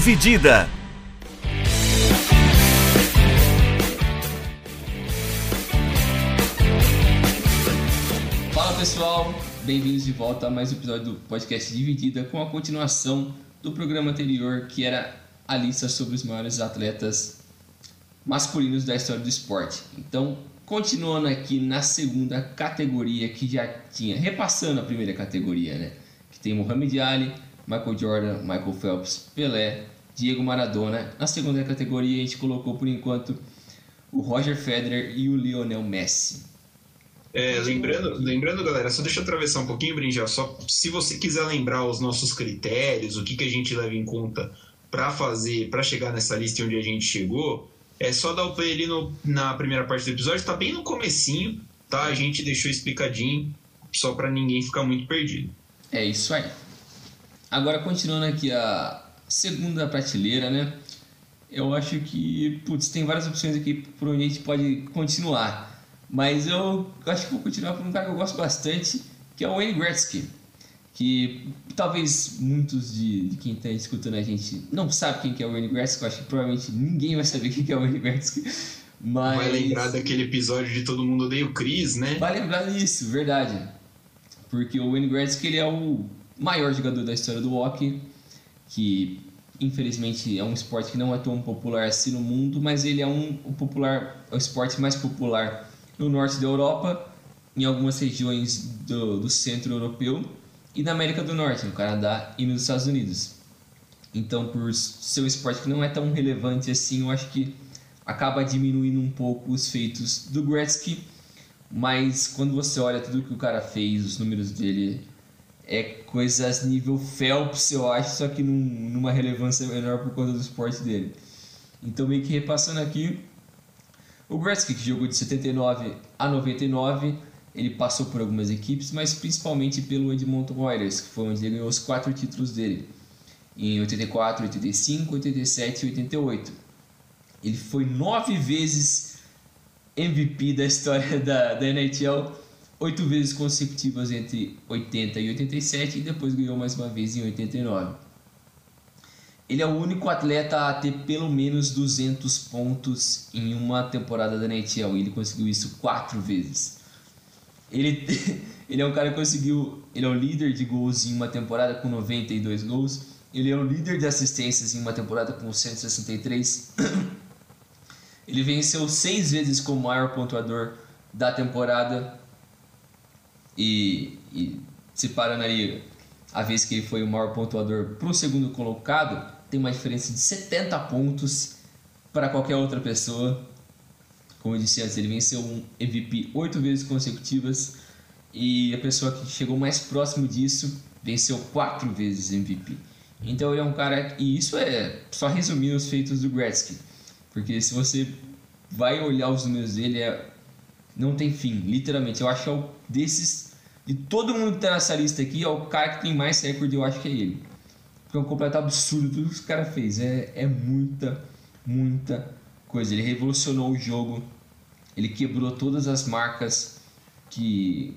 Dividida. Fala pessoal, bem-vindos de volta a mais um episódio do podcast Dividida com a continuação do programa anterior que era a lista sobre os maiores atletas masculinos da história do esporte. Então, continuando aqui na segunda categoria que já tinha, repassando a primeira categoria, né? Que tem Muhammad Ali, Michael Jordan, Michael Phelps, Pelé, Diego Maradona. Na segunda categoria a gente colocou por enquanto o Roger Federer e o Lionel Messi. É, lembrando, lembrando, galera, só deixa eu atravessar um pouquinho, Brinjal, só se você quiser lembrar os nossos critérios, o que, que a gente leva em conta para fazer, para chegar nessa lista onde a gente chegou, é só dar o play ali no, na primeira parte do episódio, tá bem no comecinho, tá? A gente deixou explicadinho, só para ninguém ficar muito perdido. É isso aí. Agora, continuando aqui a segunda prateleira, né? Eu acho que, putz, tem várias opções aqui por onde a gente pode continuar. Mas eu acho que vou continuar por um cara que eu gosto bastante, que é o Wayne Gretzky. Que talvez muitos de, de quem está escutando a gente não sabe quem que é o Wayne Gretzky. Eu acho que provavelmente ninguém vai saber quem que é o Wayne Gretzky. Mas... Vai lembrar daquele episódio de Todo Mundo Odeia o Chris, né? Vai lembrar disso, verdade. Porque o Wayne Gretzky ele é o maior jogador da história do hockey, que infelizmente é um esporte que não é tão popular assim no mundo, mas ele é um o popular, é o esporte mais popular no norte da Europa, em algumas regiões do, do centro europeu e na América do Norte, no Canadá e nos Estados Unidos. Então, por ser um esporte que não é tão relevante assim, eu acho que acaba diminuindo um pouco os feitos do Gretzky, mas quando você olha tudo que o cara fez, os números dele, é coisas nível Phelps, eu acho, só que num, numa relevância menor por conta do esporte dele. Então, meio que repassando aqui, o Gretzky, que jogou de 79 a 99, ele passou por algumas equipes, mas principalmente pelo Edmonton Oilers, que foi onde ele ganhou os quatro títulos dele, em 84, 85, 87 e 88. Ele foi nove vezes MVP da história da, da NHL, oito vezes consecutivas entre 80 e 87 e depois ganhou mais uma vez em 89. Ele é o único atleta a ter pelo menos 200 pontos em uma temporada da NHL. E ele conseguiu isso quatro vezes. Ele, ele é um cara que conseguiu. Ele é o líder de gols em uma temporada com 92 gols. Ele é o líder de assistências em uma temporada com 163. Ele venceu seis vezes como maior pontuador da temporada. E, e separando ali a vez que ele foi o maior pontuador para o segundo colocado, tem uma diferença de 70 pontos para qualquer outra pessoa. Como eu disse antes, ele venceu um MVP oito vezes consecutivas e a pessoa que chegou mais próximo disso venceu quatro vezes MVP. Então ele é um cara e isso é só resumir os feitos do Gretzky, porque se você vai olhar os números dele é não tem fim, literalmente. Eu acho que é o desses de todo mundo que está nessa lista aqui é o cara que tem mais recorde, eu acho que é ele. Porque é um completo absurdo tudo que os cara fez. É, é muita, muita coisa. Ele revolucionou o jogo. Ele quebrou todas as marcas que,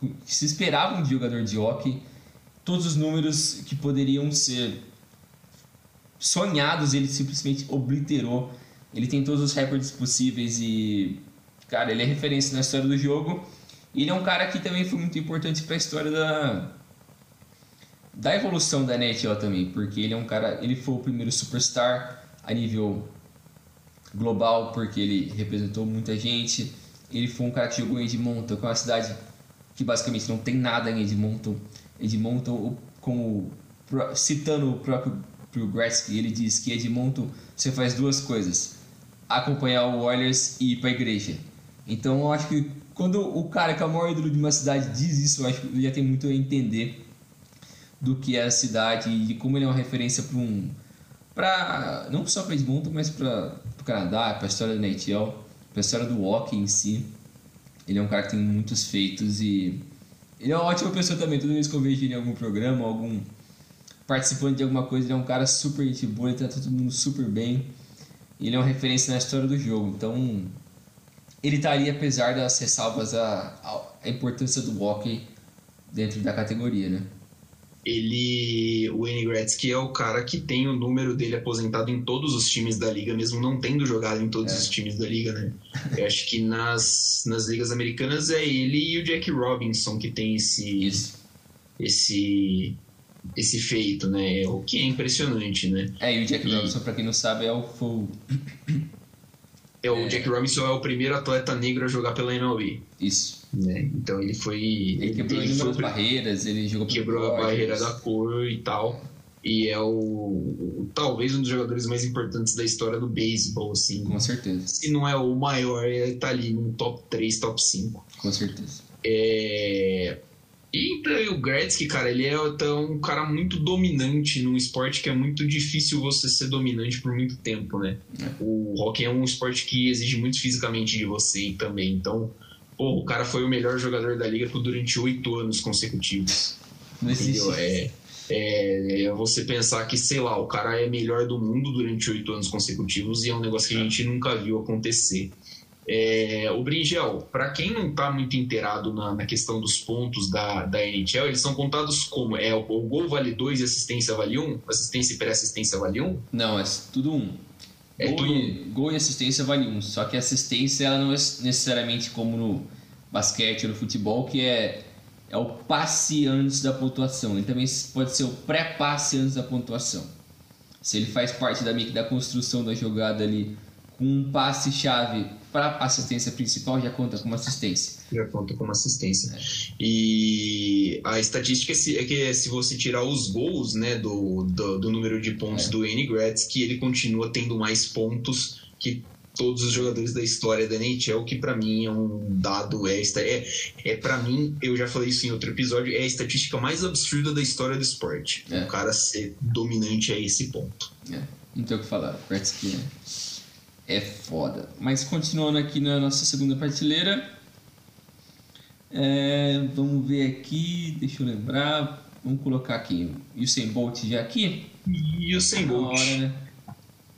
que, que se esperavam de jogador de hockey. Todos os números que poderiam ser sonhados, ele simplesmente obliterou. Ele tem todos os recordes possíveis e, cara, ele é referência na história do jogo. Ele é um cara que também foi muito importante para a história da, da evolução da NHL também, porque ele é um cara, ele foi o primeiro superstar a nível global, porque ele representou muita gente. Ele foi um cara que jogou em Edmonton, que é uma cidade que basicamente não tem nada em Edmonton. Edmonton, como citando o próprio pro Gretzky, ele diz que Edmonton você faz duas coisas: acompanhar o Oilers e ir para a igreja. Então eu acho que quando o cara que é o maior ídolo de uma cidade diz isso, eu acho que ele já tem muito a entender do que é a cidade e de como ele é uma referência para um para não só para Edmonton, mas para o Canadá, para a história da NHL, para a história do hockey em si. Ele é um cara que tem muitos feitos e ele é uma ótima pessoa também. Toda vez que eu vejo ele em algum programa, algum participante de alguma coisa, ele é um cara super gente boa, ele trata todo mundo super bem. Ele é uma referência na história do jogo. Então, ele estaria, apesar das ressalvas, a, a importância do hockey dentro da categoria, né? ele, o Wayne Gretzky é o cara que tem o número dele aposentado em todos os times da liga, mesmo não tendo jogado em todos É. os times da liga, né? Eu acho que nas, nas ligas americanas é ele e o Jack Robinson que tem esse, Isso. esse, esse feito, né? O que é impressionante, né? É, e o Jack E- Robinson, pra quem não sabe, é o, o- É, o É. Jack Robinson é o primeiro atleta negro a jogar pela MLB, Isso. né? Então ele foi Ele quebrou ele foi barreiras, ele jogou quebrou a barreira da cor e tal. E é o, o- talvez um dos jogadores mais importantes da história do beisebol, assim. Com certeza, Se não é o maior, ele tá ali no top 3, top 5. com certeza. É... E então, o Gretzky, cara, ele é então, um cara muito dominante num esporte que é muito difícil você ser dominante por muito tempo, né? É. O hockey é um esporte que exige muito fisicamente de você também. Então, pô, o cara foi o melhor jogador da liga por durante oito anos consecutivos. Não existe. Entendeu? É, é, é você pensar que, sei lá, o cara é melhor do mundo durante oito anos consecutivos e é um negócio que a gente nunca viu acontecer. É, o Bringel, para quem não tá muito inteirado na, na questão dos pontos da, da NHL, eles são contados como? É, o, o gol vale 2 e assistência vale 1? Um? Assistência e pré-assistência vale 1? Um? Não, é tudo um. É gol, tudo e, gol e assistência vale um. Só que assistência ela não é necessariamente como no basquete ou no futebol, que é, é o passe antes da pontuação. Ele também pode ser o pré-passe antes da pontuação. Se ele faz parte da, da construção da jogada ali um passe-chave para assistência principal, já conta como assistência. Já conta como assistência. É. E a estatística é é que se você tirar os gols né, do, do, do número de pontos É. do N. Gretzky, ele continua tendo mais pontos que todos os jogadores da história da NHL, que pra mim é um dado é, esta- é, é para mim, eu já falei isso em outro episódio, é a estatística mais absurda da história do esporte. É. O cara ser dominante a esse ponto. É, não tem o que falar. Gretzky é, é foda. Mas continuando aqui na nossa segunda prateleira. é, vamos ver aqui. Deixa eu lembrar. Vamos colocar aqui o Usain Bolt já aqui. E o Na Bolt. hora, né?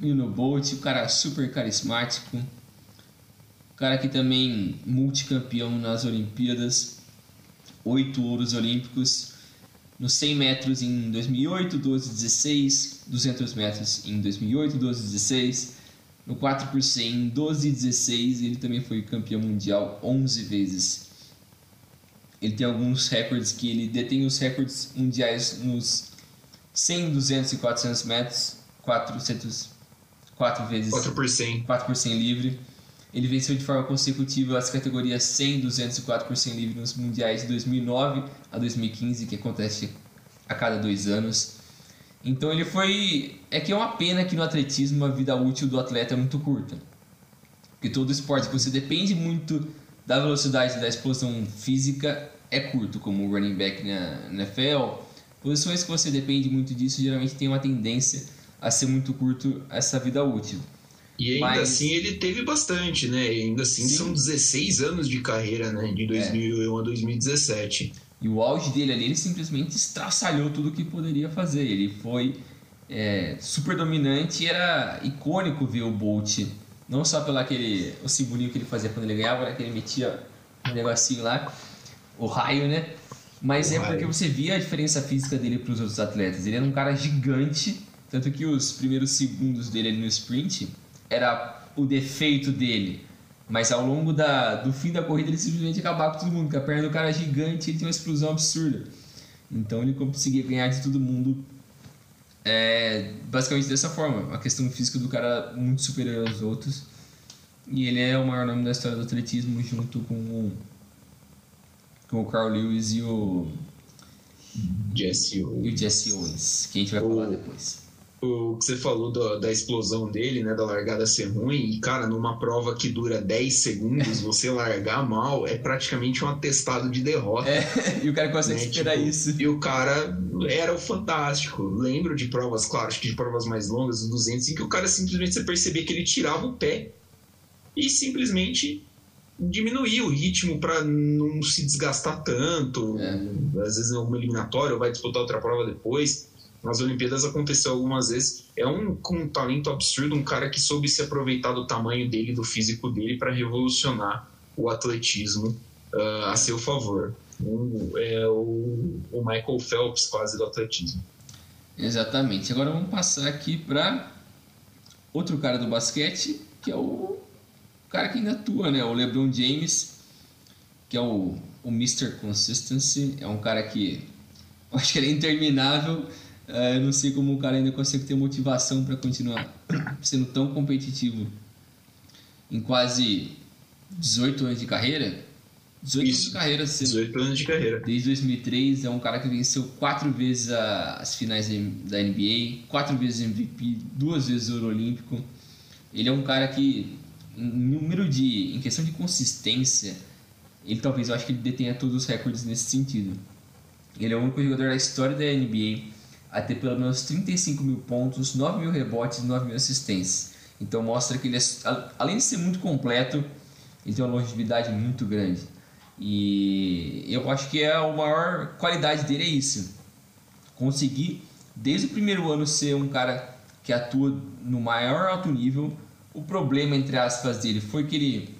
E no Bolt, o cara super carismático. O cara que também multicampeão nas Olimpíadas. Oito ouros olímpicos. Nos 100 metros em 2008, 12, 16. 200 metros em 2008, 12, 16. No 4 por 100 em 12 e 16. Ele também foi campeão mundial 11 vezes. Ele tem alguns recordes que ele detém os recordes mundiais nos 100, 200 e 400 metros, 400, 4 vezes 4 por 100. 4 por 100 livre. Ele venceu de forma consecutiva as categorias 100, 200 e 4 por 100 livre nos mundiais de 2009 a 2015, que acontece a cada dois anos. Então ele foi. É que é uma pena que no atletismo a vida útil do atleta é muito curta. Porque todo esporte que você depende muito da velocidade e da explosão física é curto, como o running back na NFL. Posições que você depende muito disso geralmente tem uma tendência a ser muito curto essa vida útil. E ainda Mas- assim ele teve bastante, né? E ainda assim Sim. É. são 16 anos de carreira, né? De 2001 a 2017. E o auge dele ali, ele simplesmente estraçalhou tudo que poderia fazer. Ele foi é, super dominante e era icônico ver o Bolt. Não só pelo aquele, o simbolinho que ele fazia quando ele ganhava, né, que ele metia um negocinho lá, o raio, né? Mas O é raio. porque você via a diferença física dele para os outros atletas. Ele era um cara gigante, tanto que os primeiros segundos dele ali no sprint era o defeito dele. Mas ao longo da, do fim da corrida ele simplesmente acabava com todo mundo, porque a perna do cara é gigante e tem uma explosão absurda. Então ele conseguia ganhar de todo mundo é, basicamente dessa forma. A questão física do cara é muito superior aos outros. E ele é o maior nome da história do atletismo junto com o, com o Carl Lewis e o, Jesse, o, e o Jesse Owens, que a gente vai O- falar depois. O que você falou da, da explosão dele, né? Da largada ser ruim. E, cara, numa prova que dura 10 segundos, você largar mal é praticamente um atestado de derrota. É, e o cara consegue né? superar Tipo, isso. E o cara era o fantástico. Lembro de provas, claro, acho que de provas mais longas, os 200, em que o cara simplesmente você percebia que ele tirava o pé e simplesmente diminuía o ritmo para não se desgastar tanto. É. Às vezes é uma eliminatória ou vai disputar outra prova depois. Nas Olimpíadas aconteceu algumas vezes. É um com um talento absurdo, um cara que soube se aproveitar do tamanho dele, do físico dele, para revolucionar o atletismo ah, a seu favor. um, é o, o Michael Phelps quase do atletismo. Exatamente. Agora vamos passar aqui para outro cara do basquete, que é o cara que ainda atua, né? O LeBron James, que é o, o Mr. Consistency. É um cara que eu acho que ele é interminável. Uh, eu não sei como o cara ainda consegue ter motivação para continuar sendo tão competitivo em quase 18 anos de carreira. 18 Isso. anos de carreira. Sendo, 18 anos de carreira. Desde 2003, é um cara que venceu quatro vezes as finais da NBA, quatro vezes MVP, duas vezes Ouro Olímpico. Ele é um cara que, em número de. em questão de consistência, ele talvez eu acho que ele detenha todos os recordes nesse sentido. Ele é o único jogador da história da NBA a ter pelo menos 35 mil pontos, 9 mil rebotes e 9 mil assistências. Então mostra que ele, é, além de ser muito completo, ele tem uma longevidade muito grande. E eu acho que é a maior qualidade dele é isso. Conseguir, desde o primeiro ano, ser um cara que atua no maior alto nível. O problema, entre aspas, dele foi que ele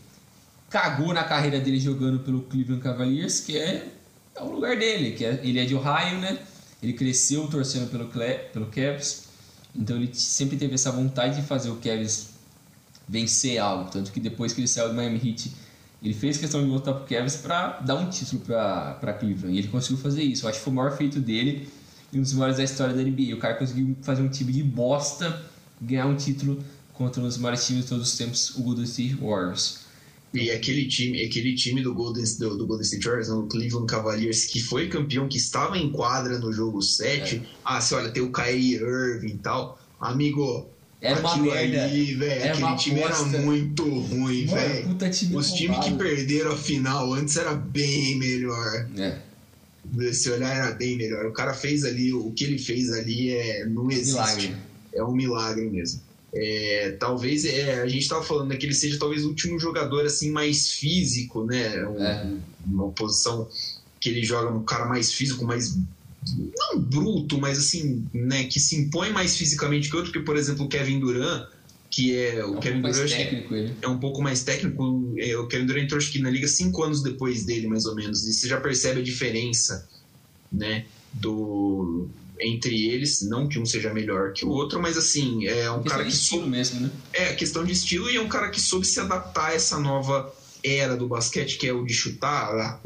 cagou na carreira dele jogando pelo Cleveland Cavaliers, que é, é o lugar dele, que é, ele é de Ohio, né? Ele cresceu torcendo pelo, pelo Cavs, então ele sempre teve essa vontade de fazer o Cavs vencer algo, tanto que depois que ele saiu do Miami Heat ele fez questão de voltar pro Cavs para dar um título para Cleveland. E ele conseguiu fazer isso. Eu acho que foi o maior feito dele e um dos maiores da história da NBA. O cara conseguiu fazer um time de bosta ganhar um título contra um dos maiores times de todos os tempos, o Golden State Warriors. E aquele time, aquele time do Golden, do, do Golden State Warriors, o Cleveland Cavaliers, que foi campeão, que estava em quadra no jogo 7. É. Ah, você olha, tem o Kyrie Irving e tal. Amigo, era uma merda. Ali, véio, aquele time era muito ruim, velho. Os times que perderam a final antes era bem melhor. É. Se olhar era bem melhor. O cara fez ali, o que ele fez ali é não existe. Milagre. É um milagre mesmo. É, talvez é, a gente estava falando que ele seja talvez o último jogador assim mais físico, né? Um, é. Uma posição que ele joga um cara mais físico, mais não bruto, mas assim, né, que se impõe mais fisicamente que outro, que por exemplo o Kevin Durant, que é o é um Kevin Durant técnico, é um pouco mais técnico, é, o Kevin Durant entrou acho que na liga cinco anos depois dele, mais ou menos, e você já percebe a diferença, né, do entre eles, não que um seja melhor que o outro, mas assim, é um cara que estilo soube, mesmo, né? É, questão de estilo e é um cara que soube se adaptar a essa nova era do basquete, que é o de chutar,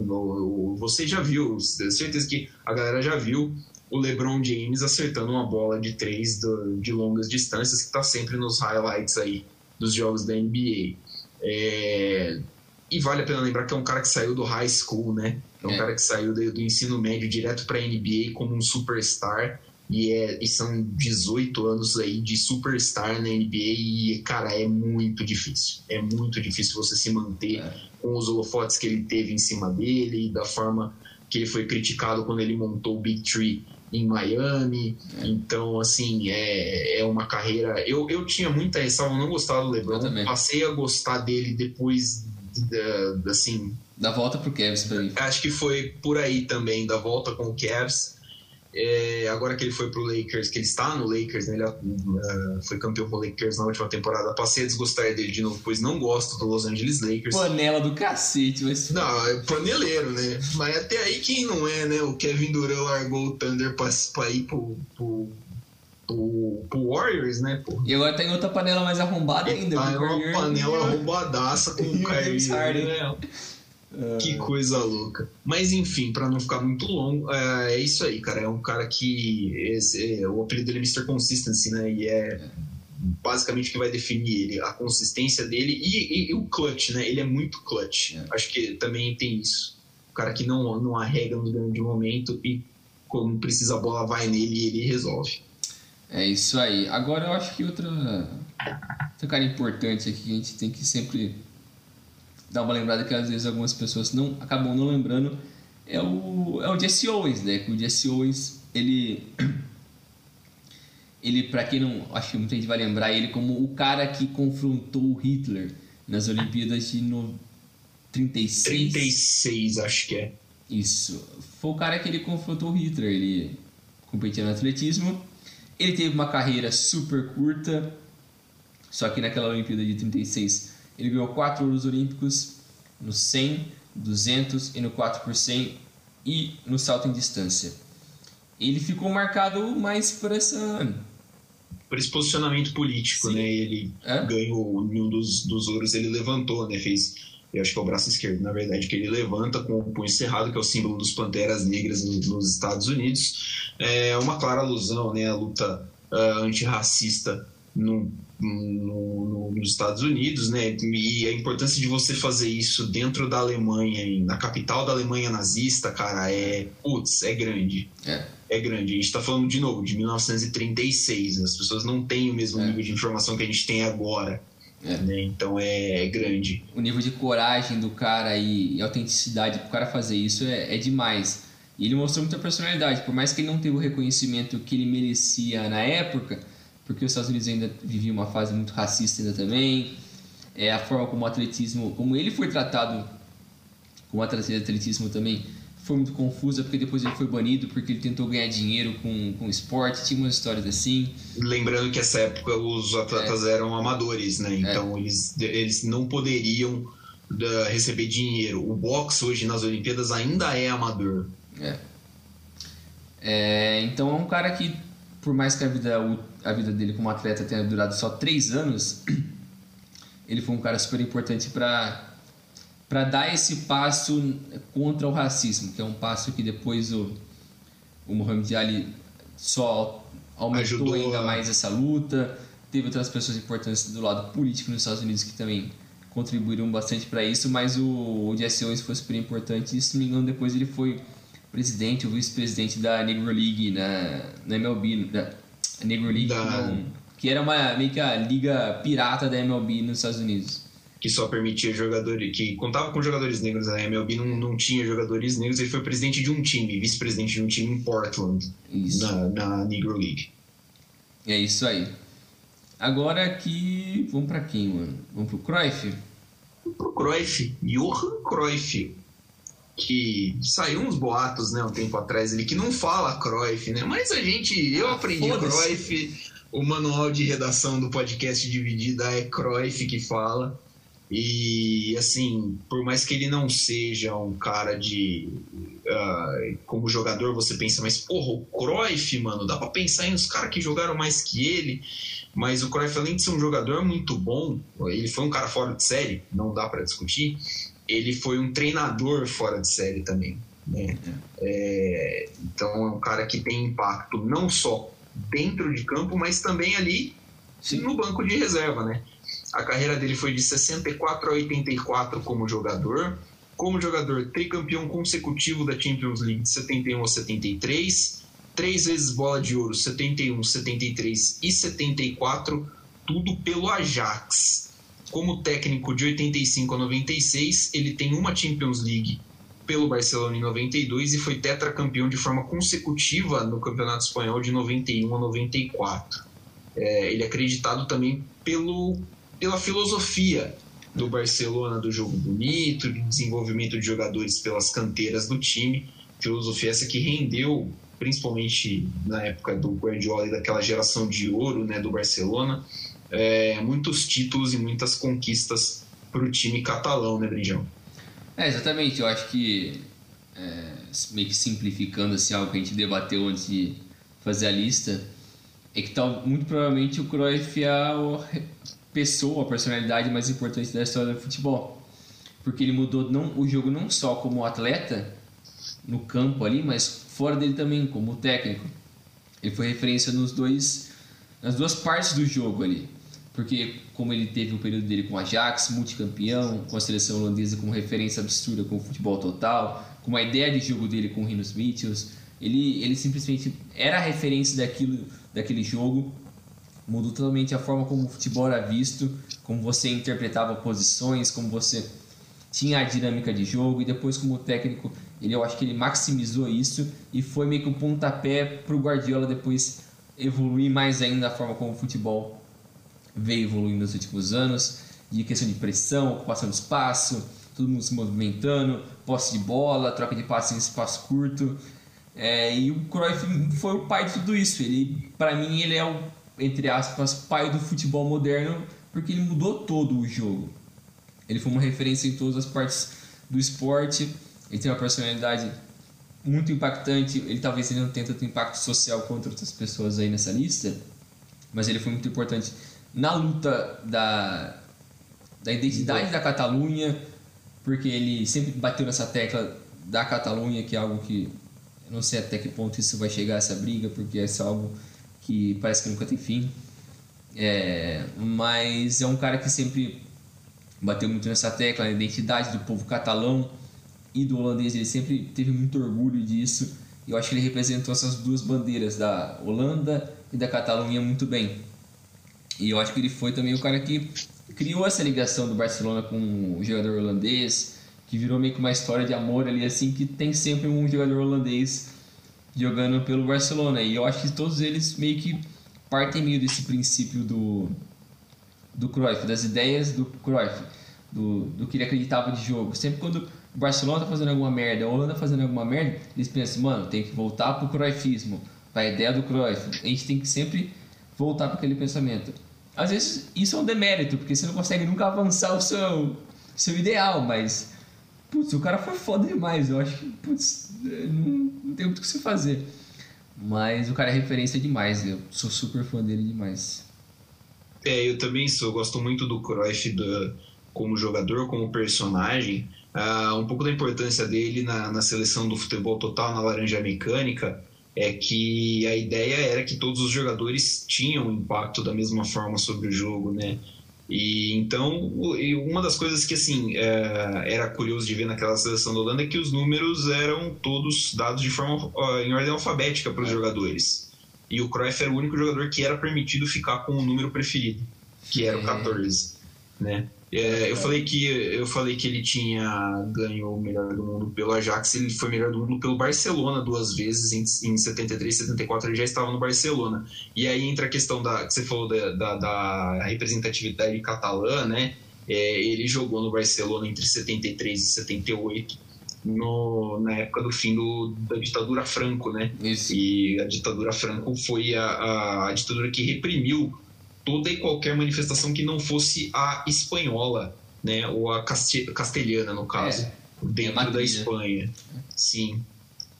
você já viu, certeza que a galera já viu o LeBron James acertando uma bola de três de longas distâncias que está sempre nos highlights aí dos jogos da NBA. É... E vale a pena lembrar que é um cara que saiu do high school, né? É um é. cara que saiu do, do ensino médio direto para a NBA como um superstar e, é, e são 18 anos aí de superstar na NBA e, cara, é muito difícil. É muito difícil você se manter é. com os holofotes que ele teve em cima dele, da forma que ele foi criticado quando ele montou o Big Tree em Miami. É. Então, assim, é, é uma carreira. Eu, eu tinha muita ressalva, não gostava do LeBron. Passei a gostar dele depois, da, assim. Da volta pro Cavs, pra mim. Acho que foi por aí também, da volta com o Cavs. É, agora que ele foi pro Lakers, que ele está no Lakers, né, ele uh, foi campeão com o Lakers na última temporada, passei a desgostar dele de novo, pois não gosto do Los Angeles Lakers. Panela do cacete, mas. Não, é paneleiro, né? Mas até aí quem não é, né? O Kevin Durant largou o Thunder pra, pra ir pro, pro, pro, pro Warriors, né? Pô. E agora tem outra panela mais arrombada ainda. Tá, é uma panela arrombadaça com o Kyrie. Né? Que coisa louca. Mas enfim, para não ficar muito longo, é, é, isso aí, cara. É um cara que. Esse, é, o apelido dele é Mr. Consistency, né? E é basicamente o que vai definir ele, a consistência dele e, e, e o clutch, né? Ele é muito clutch. É. Acho que também tem isso. O cara que não, não arrega no grande momento e quando precisa a bola vai nele e ele resolve. É isso aí. Agora eu acho que outra, outra cara importante aqui que a gente tem que sempre dar uma lembrada que às vezes algumas pessoas não acabam não lembrando é o, é o Jesse Owens, né? Que o Jesse Owens, ele. Ele, para quem não. Acho que muita gente vai lembrar ele como o cara que confrontou o Hitler nas Olimpíadas de no, 36. 36, acho que é. Isso. Foi o cara que ele confrontou o Hitler. Ele competia no atletismo. Ele teve uma carreira super curta. Só que naquela Olimpíada de 36 ele ganhou quatro ouros olímpicos no 100, 200 e no 4 por 100 e no salto em distância. Ele ficou marcado mais por essa por esse posicionamento político, Sim. né? Ele é? ganhou um dos, dos ouros, ele levantou, né? Fez, eu acho que é o braço esquerdo, na verdade, que ele levanta com o punho cerrado, que é o símbolo dos Panteras Negras nos, nos Estados Unidos. É uma clara alusão, né? A luta uh, antirracista no, no, no, nos Estados Unidos, né? E a importância de você fazer isso dentro da Alemanha, na capital da Alemanha nazista, cara, é putz, é grande. É. É grande. A gente está falando de novo de 1936. As pessoas não têm o mesmo é. nível de informação que a gente tem agora. É. Né? Então é, é, grande. O nível de coragem do cara e, e autenticidade para o cara fazer isso é, é demais. E ele mostrou muita personalidade, por mais que ele não teve o reconhecimento que ele merecia na época, porque os Estados Unidos ainda vivia uma fase muito racista ainda também. É a forma como o atletismo, como ele foi tratado como de atletismo também foi muito confusa porque depois ele foi banido porque ele tentou ganhar dinheiro com, com esporte, tinha umas histórias assim. Lembrando que essa época os atletas é. eram amadores, né? Então é. eles, eles não poderiam da, receber dinheiro. O boxe hoje nas Olimpíadas ainda é amador. É. é. Então é um cara que, por mais que a vida a vida dele como atleta tenha durado só três anos, ele foi um cara super importante para para dar esse passo contra o racismo, que é um passo que depois o, o Muhammad Ali só aumentou Ajudou ainda mais essa luta. Teve outras pessoas importantes do lado político nos Estados Unidos que também contribuíram bastante para isso, mas o, o Jesse Owens foi super importante e, se não me engano, depois ele foi presidente ou vice-presidente da Negro League na, na MLB, da, Negro League, da... Não, que era uma, meio que a liga pirata da MLB nos Estados Unidos. Que só permitia jogadores, que contava com jogadores negros, a MLB não, não tinha jogadores negros, ele foi presidente de um time, vice-presidente de um time em Portland, na, na Negro League. É isso aí. Agora aqui, vamos para quem, mano? Vamos pro Cruyff? Vamos pro Cruyff, Johan Cruyff que saiu uns boatos, né, um tempo atrás, ele que não fala Cruyff, né? Mas a gente, eu ah, aprendi Cruyff, o manual de redação do podcast Dividida é Cruyff que fala. E assim, por mais que ele não seja um cara de. Uh, como jogador, você pensa, mas porra, o Cruyff, mano, dá pra pensar em uns caras que jogaram mais que ele. Mas o Cruyff, além de ser um jogador muito bom, ele foi um cara fora de série, não dá para discutir ele foi um treinador fora de série também. Né? É, então é um cara que tem impacto não só dentro de campo, mas também ali Sim. no banco de reserva. Né? A carreira dele foi de 64 a 84 como jogador. Como jogador, tricampeão consecutivo da Champions League de 71 a 73, três vezes bola de ouro, 71, 73 e 74, tudo pelo Ajax. Como técnico de 85 a 96, ele tem uma Champions League pelo Barcelona em 92 e foi tetracampeão de forma consecutiva no Campeonato Espanhol de 91 a 94. É, ele é acreditado também pelo, pela filosofia do Barcelona do jogo bonito, de desenvolvimento de jogadores pelas canteiras do time, filosofia essa que rendeu principalmente na época do Guardiola e daquela geração de ouro né, do Barcelona, é, muitos títulos e muitas conquistas para o time catalão, né, Brinjão? É, exatamente. Eu acho que, é, meio que simplificando assim, algo que a gente debateu antes de fazer a lista, é que tal, muito provavelmente o Cruyff é a pessoa, a personalidade mais importante da história do futebol. Porque ele mudou não, o jogo não só como atleta, no campo ali, mas fora dele também, como técnico. Ele foi referência nos dois, nas duas partes do jogo ali porque como ele teve o período dele com o Ajax, multicampeão, com a seleção holandesa como referência absurda com o futebol total, com a ideia de jogo dele com o Rinos Mitchells, ele, ele simplesmente era a referência daquilo, daquele jogo, mudou totalmente a forma como o futebol era visto, como você interpretava posições, como você tinha a dinâmica de jogo e depois como técnico, ele eu acho que ele maximizou isso e foi meio que um pontapé para o Guardiola depois evoluir mais ainda a forma como o futebol veio evoluindo nos últimos anos, de questão de pressão, ocupação de espaço, todo mundo se movimentando, posse de bola, troca de passe em espaço curto. É, e o Cruyff foi o pai de tudo isso. Ele, para mim, ele é o entre aspas pai do futebol moderno porque ele mudou todo o jogo. Ele foi uma referência em todas as partes do esporte. Ele tem uma personalidade muito impactante. Ele talvez ele não tenha tanto impacto social contra outras pessoas aí nessa lista, mas ele foi muito importante na luta da, da identidade da Catalunha, porque ele sempre bateu nessa tecla da Catalunha, que é algo que eu não sei até que ponto isso vai chegar essa briga, porque é algo que parece que nunca tem fim. É, mas é um cara que sempre bateu muito nessa tecla, na identidade do povo catalão e do holandês. Ele sempre teve muito orgulho disso. E eu acho que ele representou essas duas bandeiras, da Holanda e da Catalunha, muito bem. E eu acho que ele foi também o cara que criou essa ligação do Barcelona com o jogador holandês, que virou meio que uma história de amor ali, assim, que tem sempre um jogador holandês jogando pelo Barcelona. E eu acho que todos eles meio que partem meio desse princípio do, do Cruyff, das ideias do Cruyff, do, do que ele acreditava de jogo. Sempre quando o Barcelona tá fazendo alguma merda, a Holanda fazendo alguma merda, eles pensam, mano, tem que voltar pro Cruyffismo, pra ideia do Cruyff. A gente tem que sempre voltar para aquele pensamento. Às vezes isso é um demérito, porque você não consegue nunca avançar o seu, seu ideal, mas putz, o cara foi foda demais. Eu acho que, putz, não, não tem muito o que se fazer. Mas o cara é referência demais, eu sou super fã dele demais. É, eu também sou, gosto muito do Cruyff do, como jogador, como personagem. Uh, um pouco da importância dele na, na seleção do futebol total, na laranja mecânica, é que a ideia era que todos os jogadores tinham impacto da mesma forma sobre o jogo, né? E então, uma das coisas que assim é, era curioso de ver naquela seleção da Holanda é que os números eram todos dados de forma em ordem alfabética para os é. jogadores. E o Cruyff era o único jogador que era permitido ficar com o número preferido, que era o 14, é. né? É, eu falei que eu falei que ele tinha ganho o melhor do mundo pelo Ajax, ele foi melhor do mundo pelo Barcelona duas vezes em, em 73 e 74 ele já estava no Barcelona. E aí entra a questão da que você falou da, da, da representatividade catalã, né? É, ele jogou no Barcelona entre 73 e 78. No, na época do fim do, da ditadura Franco, né? Isso. E a ditadura Franco foi a, a, a ditadura que reprimiu toda e qualquer manifestação que não fosse a espanhola, né, ou a castelhana no caso, é, dentro é da Espanha. Sim.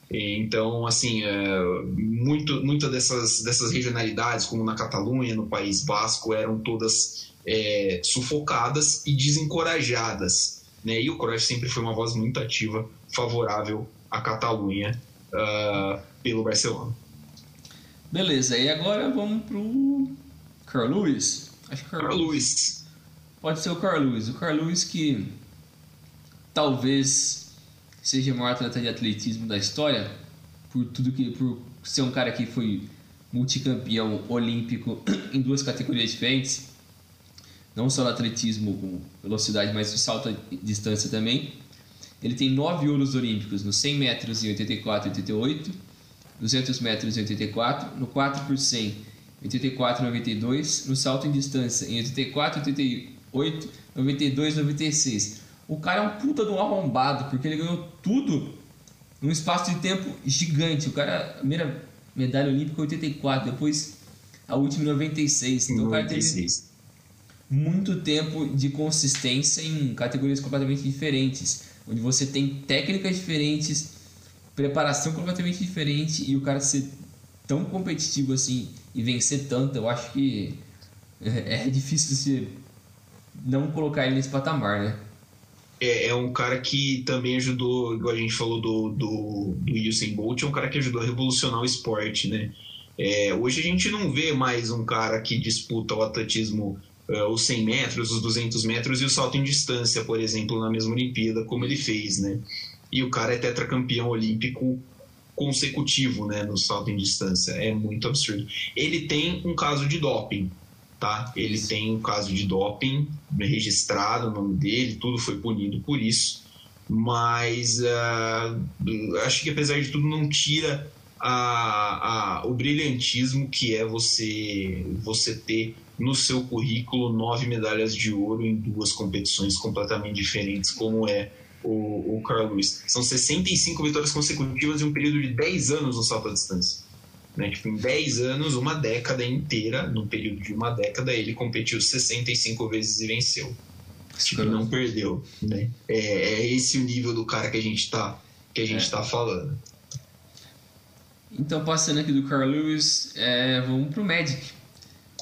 Então, assim, é, muito, muitas dessas, dessas regionalidades, como na Catalunha, no País Basco, eram todas é, sufocadas e desencorajadas. Né? E o Cruyff sempre foi uma voz muito ativa, favorável à Catalunha uh, pelo Barcelona. Beleza, e agora vamos pro Carl Lewis? Acho que Carl, Carl Lewis. Pode ser o Carl Lewis. O Carl Lewis que talvez seja o maior atleta de atletismo da história, por tudo que por ser um cara que foi multicampeão olímpico em duas categorias diferentes, não só no atletismo com velocidade, mas no salto à distância também. Ele tem nove ouros olímpicos no 100 metros em 84 e 88, 200 metros em 84, no 4 por 100 84, 92, no salto em distância em 84, 88, 92, 96. O cara é um puta de um arrombado, porque ele ganhou tudo num espaço de tempo gigante. O cara, a primeira medalha olímpica 84, depois a última em 96. Então 96. o cara teve muito tempo de consistência em categorias completamente diferentes, onde você tem técnicas diferentes, preparação completamente diferente e o cara ser tão competitivo assim e vencer tanto, eu acho que é, é difícil você não colocar ele nesse patamar, né? É, é, um cara que também ajudou, igual a gente falou do, do, do Usain Bolt, é um cara que ajudou a revolucionar o esporte, né? É, hoje a gente não vê mais um cara que disputa o atletismo, uh, os 100 metros, os 200 metros e o salto em distância, por exemplo, na mesma Olimpíada, como ele fez, né? E o cara é tetracampeão olímpico consecutivo né, no salto em distância. É muito absurdo. Ele tem um caso de doping, tá? Ele tem um caso de doping registrado, o nome dele, tudo foi punido por isso. Mas uh, acho que apesar de tudo não tira a, a, o brilhantismo que é você, você ter no seu currículo nove medalhas de ouro em duas competições completamente diferentes, como é o, o Carl Lewis. São 65 vitórias consecutivas em um período de 10 anos no salto à distância. Né? Tipo, em 10 anos, uma década inteira, no período de uma década, ele competiu 65 vezes e venceu. Tipo, não perdeu. Né? É, é, esse o nível do cara que a gente está que a gente é. tá falando. Então, passando aqui do Carl Lewis, é, vamos pro Magic.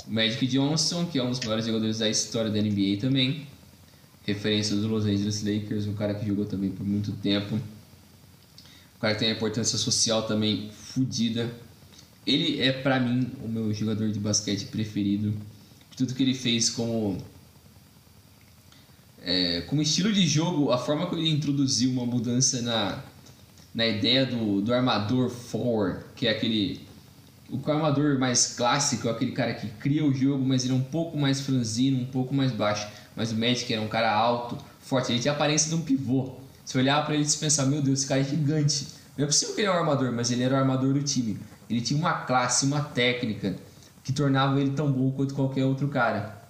O Magic Johnson, que é um dos maiores jogadores da história da NBA também. Referência dos Los Angeles Lakers, um cara que jogou também por muito tempo. Um cara que tem uma importância social também fodida. Ele é, para mim, o meu jogador de basquete preferido. Tudo que ele fez como é, como estilo de jogo, a forma que ele introduziu uma mudança na, na ideia do, do armador forward, que é aquele. O armador mais clássico aquele cara que cria o jogo, mas ele é um pouco mais franzino, um pouco mais baixo. Mas o Magic era um cara alto, forte, ele tinha a aparência de um pivô. Se olhar para ele e pensar, meu Deus, esse cara é gigante. Não é possível que ele é um armador, mas ele era o armador do time. Ele tinha uma classe, uma técnica que tornava ele tão bom quanto qualquer outro cara.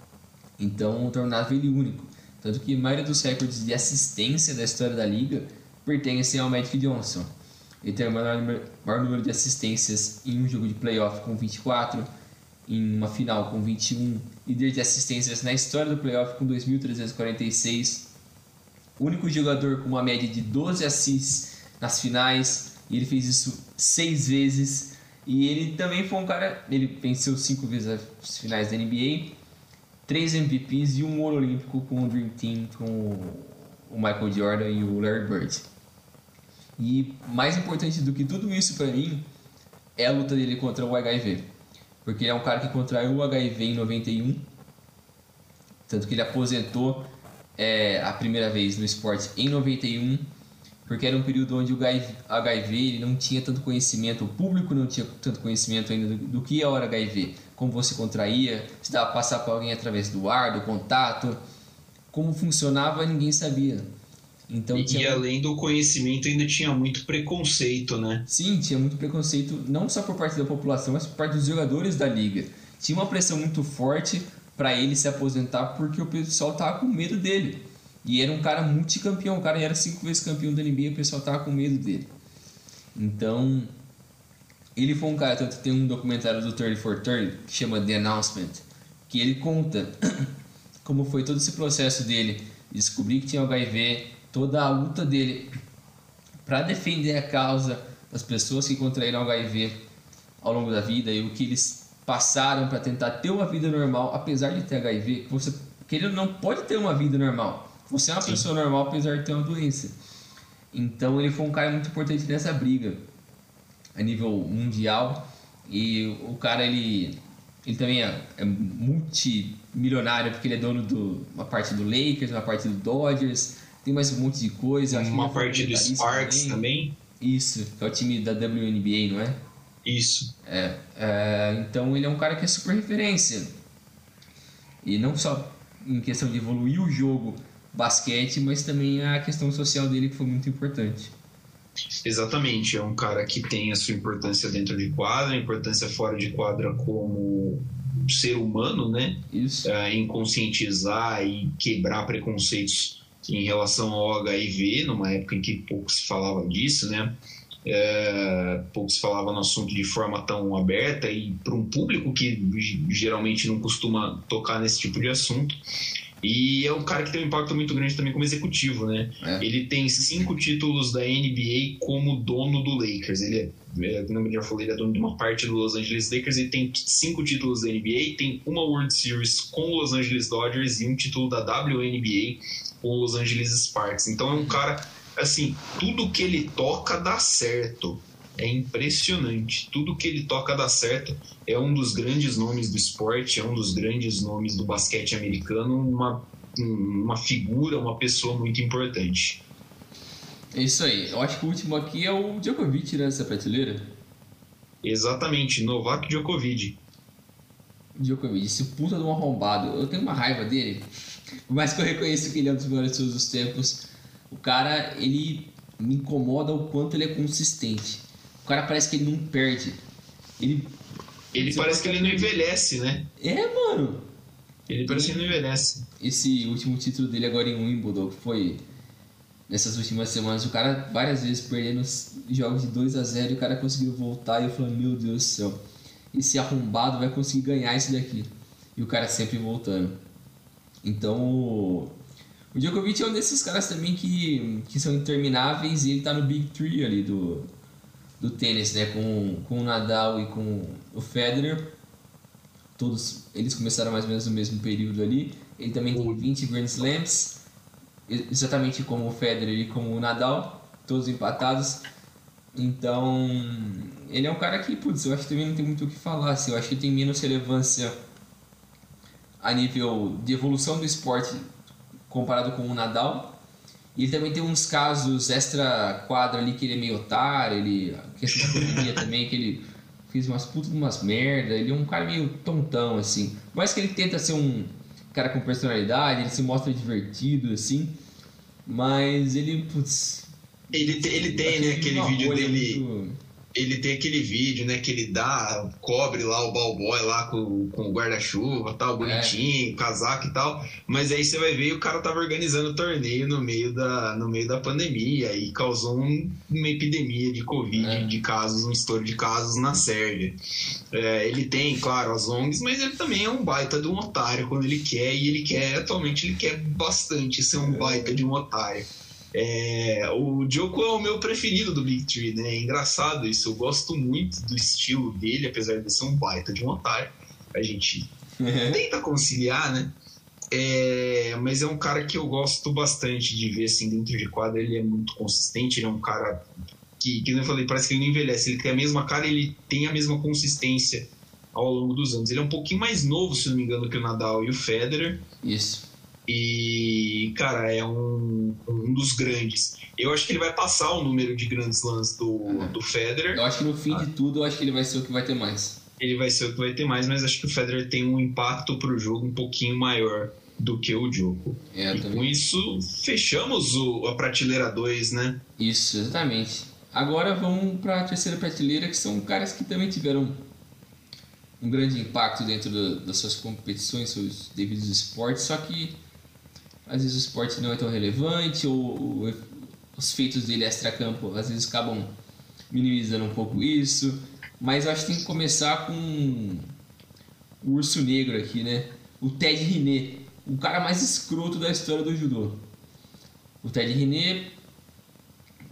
Então tornava ele único. Tanto que a maioria dos recordes de assistência da história da liga pertencem ao Magic Johnson. Ele tem o maior, maior número de assistências em um jogo de playoff com 24, em uma final com 21, líder de assistências na história do playoff com 2.346. O único jogador com uma média de 12 assists nas finais, ele fez isso seis vezes. E ele também foi um cara, ele venceu cinco vezes as finais da NBA três MVPs e um ouro olímpico com o Dream Team, com o Michael Jordan e o Larry Bird. E mais importante do que tudo isso para mim é a luta dele contra o HIV. Porque ele é um cara que contraiu o HIV em 91, tanto que ele aposentou é, a primeira vez no esporte em 91, porque era um período onde o HIV não tinha tanto conhecimento, o público não tinha tanto conhecimento ainda do, do que é o HIV como você contraía, se dava passar para alguém através do ar, do contato, como funcionava ninguém sabia. Então, e, tinha... e além do conhecimento ainda tinha muito preconceito, né? Sim, tinha muito preconceito, não só por parte da população, mas por parte dos jogadores da liga. Tinha uma pressão muito forte para ele se aposentar porque o pessoal tava com medo dele. E era um cara multicampeão, o cara era cinco vezes campeão da NBA e o pessoal tava com medo dele. Então, ele foi um cara, tanto tem um documentário do 30 for 30 que chama The Announcement, que ele conta como foi todo esse processo dele, descobrir que tinha HIV, toda a luta dele para defender a causa das pessoas que contraíram HIV ao longo da vida e o que eles passaram para tentar ter uma vida normal, apesar de ter HIV, você que ele não pode ter uma vida normal. Você é uma Sim. pessoa normal apesar de ter uma doença. Então ele foi um cara muito importante nessa briga a nível mundial. E o cara, ele, ele também é, é multimilionário porque ele é dono de uma parte do Lakers, uma parte do Dodgers, tem mais um monte de coisa. Uma parte do Sparks também. também. Isso, que é o time da WNBA, não é? Isso. É, é, então ele é um cara que é super referência. E não só em questão de evoluir o jogo basquete, mas também a questão social dele que foi muito importante. Exatamente, é um cara que tem a sua importância dentro de quadra, importância fora de quadra como ser humano, né? Isso. É, em conscientizar e quebrar preconceitos em relação ao HIV, numa época em que pouco se falava disso, né? É, pouco se falava no assunto de forma tão aberta e para um público que geralmente não costuma tocar nesse tipo de assunto. E é um cara que tem um impacto muito grande também como executivo, né? É. Ele tem cinco títulos da NBA como dono do Lakers. Ele é, é como eu já falei, ele é dono de uma parte do Los Angeles Lakers. Ele tem cinco títulos da NBA, tem uma World Series com o Los Angeles Dodgers e um título da WNBA com Los Angeles Sparks. Então é um cara, assim, tudo que ele toca dá certo é impressionante. Tudo que ele toca dá certo. É um dos grandes nomes do esporte, é um dos grandes nomes do basquete americano, uma, uma figura, uma pessoa muito importante. É isso aí. Eu acho que o último aqui é o Djokovic nessa prateleira. Exatamente, Novak Djokovic. Djokovic, esse puta de um arrombado. Eu tenho uma raiva dele. Por mais que eu reconheça que ele é um dos melhores todos os tempos, o cara, ele me incomoda o quanto ele é consistente. O cara parece que ele não perde. Ele. Ele parece que ele não envelhece, né? É, mano. Ele parece que não envelhece. Esse último título dele agora em Wimbledon, que foi nessas últimas semanas, o cara várias vezes perdendo jogos de 2 a 0 e o cara conseguiu voltar e eu falei, meu Deus do céu, esse arrombado vai conseguir ganhar isso daqui. E o cara sempre voltando. Então, o Djokovic é um desses caras também que, que são intermináveis e ele tá no Big Three ali do, do tênis, né? Com, com o Nadal e com o Federer. Todos eles começaram mais ou menos no mesmo período ali. Ele também tem 20 Grand Slams, exatamente como o Federer e como o Nadal, todos empatados. Então, ele é um cara que, putz, eu acho que também não tem muito o que falar. Assim, eu acho que tem menos relevância a nível de evolução do esporte comparado com o Nadal. E ele também tem uns casos extra quadra ali que ele é meio otário, ele. questão da também, que ele fez umas putas umas merda, ele é um cara meio tontão, assim. Mas que ele tenta ser um cara com personalidade, ele se mostra divertido, assim. Mas ele, putz, ele, ele tem, né, aquele vídeo dele. Muito... Ele tem aquele vídeo, né, que ele dá, cobre lá o ballboy lá com, com o guarda-chuva, tal, bonitinho, é. casaco e tal. Mas aí você vai ver o cara tava organizando o torneio no meio da, no meio da pandemia e causou um, uma epidemia de Covid, é. de casos, um estouro de casos na Sérvia. É, ele tem, claro, as ONGs, mas ele também é um baita de um otário quando ele quer, e ele quer, atualmente, ele quer bastante ser um é. baita de um otário. É, o Joko é o meu preferido do Big Tree, né? É engraçado isso. Eu gosto muito do estilo dele, apesar de ser um baita de um otário. A gente uhum. tenta conciliar, né? É, mas é um cara que eu gosto bastante de ver assim dentro de quadra. Ele é muito consistente, ele é um cara que, que eu falei, parece que ele não envelhece. Ele tem a mesma cara, ele tem a mesma consistência ao longo dos anos. Ele é um pouquinho mais novo, se não me engano, que o Nadal e o Federer. Isso. E, cara, é um, um dos grandes. Eu acho que ele vai passar o número de grandes slams do, do Federer. Eu acho que no fim ah. de tudo, eu acho que ele vai ser o que vai ter mais. Ele vai ser o que vai ter mais, mas acho que o Federer tem um impacto pro jogo um pouquinho maior do que o Djoko. É, e também. com isso, fechamos o, a prateleira 2, né? Isso, exatamente. Agora vamos para a terceira prateleira, que são caras que também tiveram um grande impacto dentro do, das suas competições, seus devidos esportes, só que às vezes o esporte não é tão relevante, ou, ou os feitos dele extra-campo às vezes acabam minimizando um pouco isso. Mas eu acho que tem que começar com o urso negro aqui, né? O Ted Riné, o cara mais escroto da história do judô. O Ted Riné,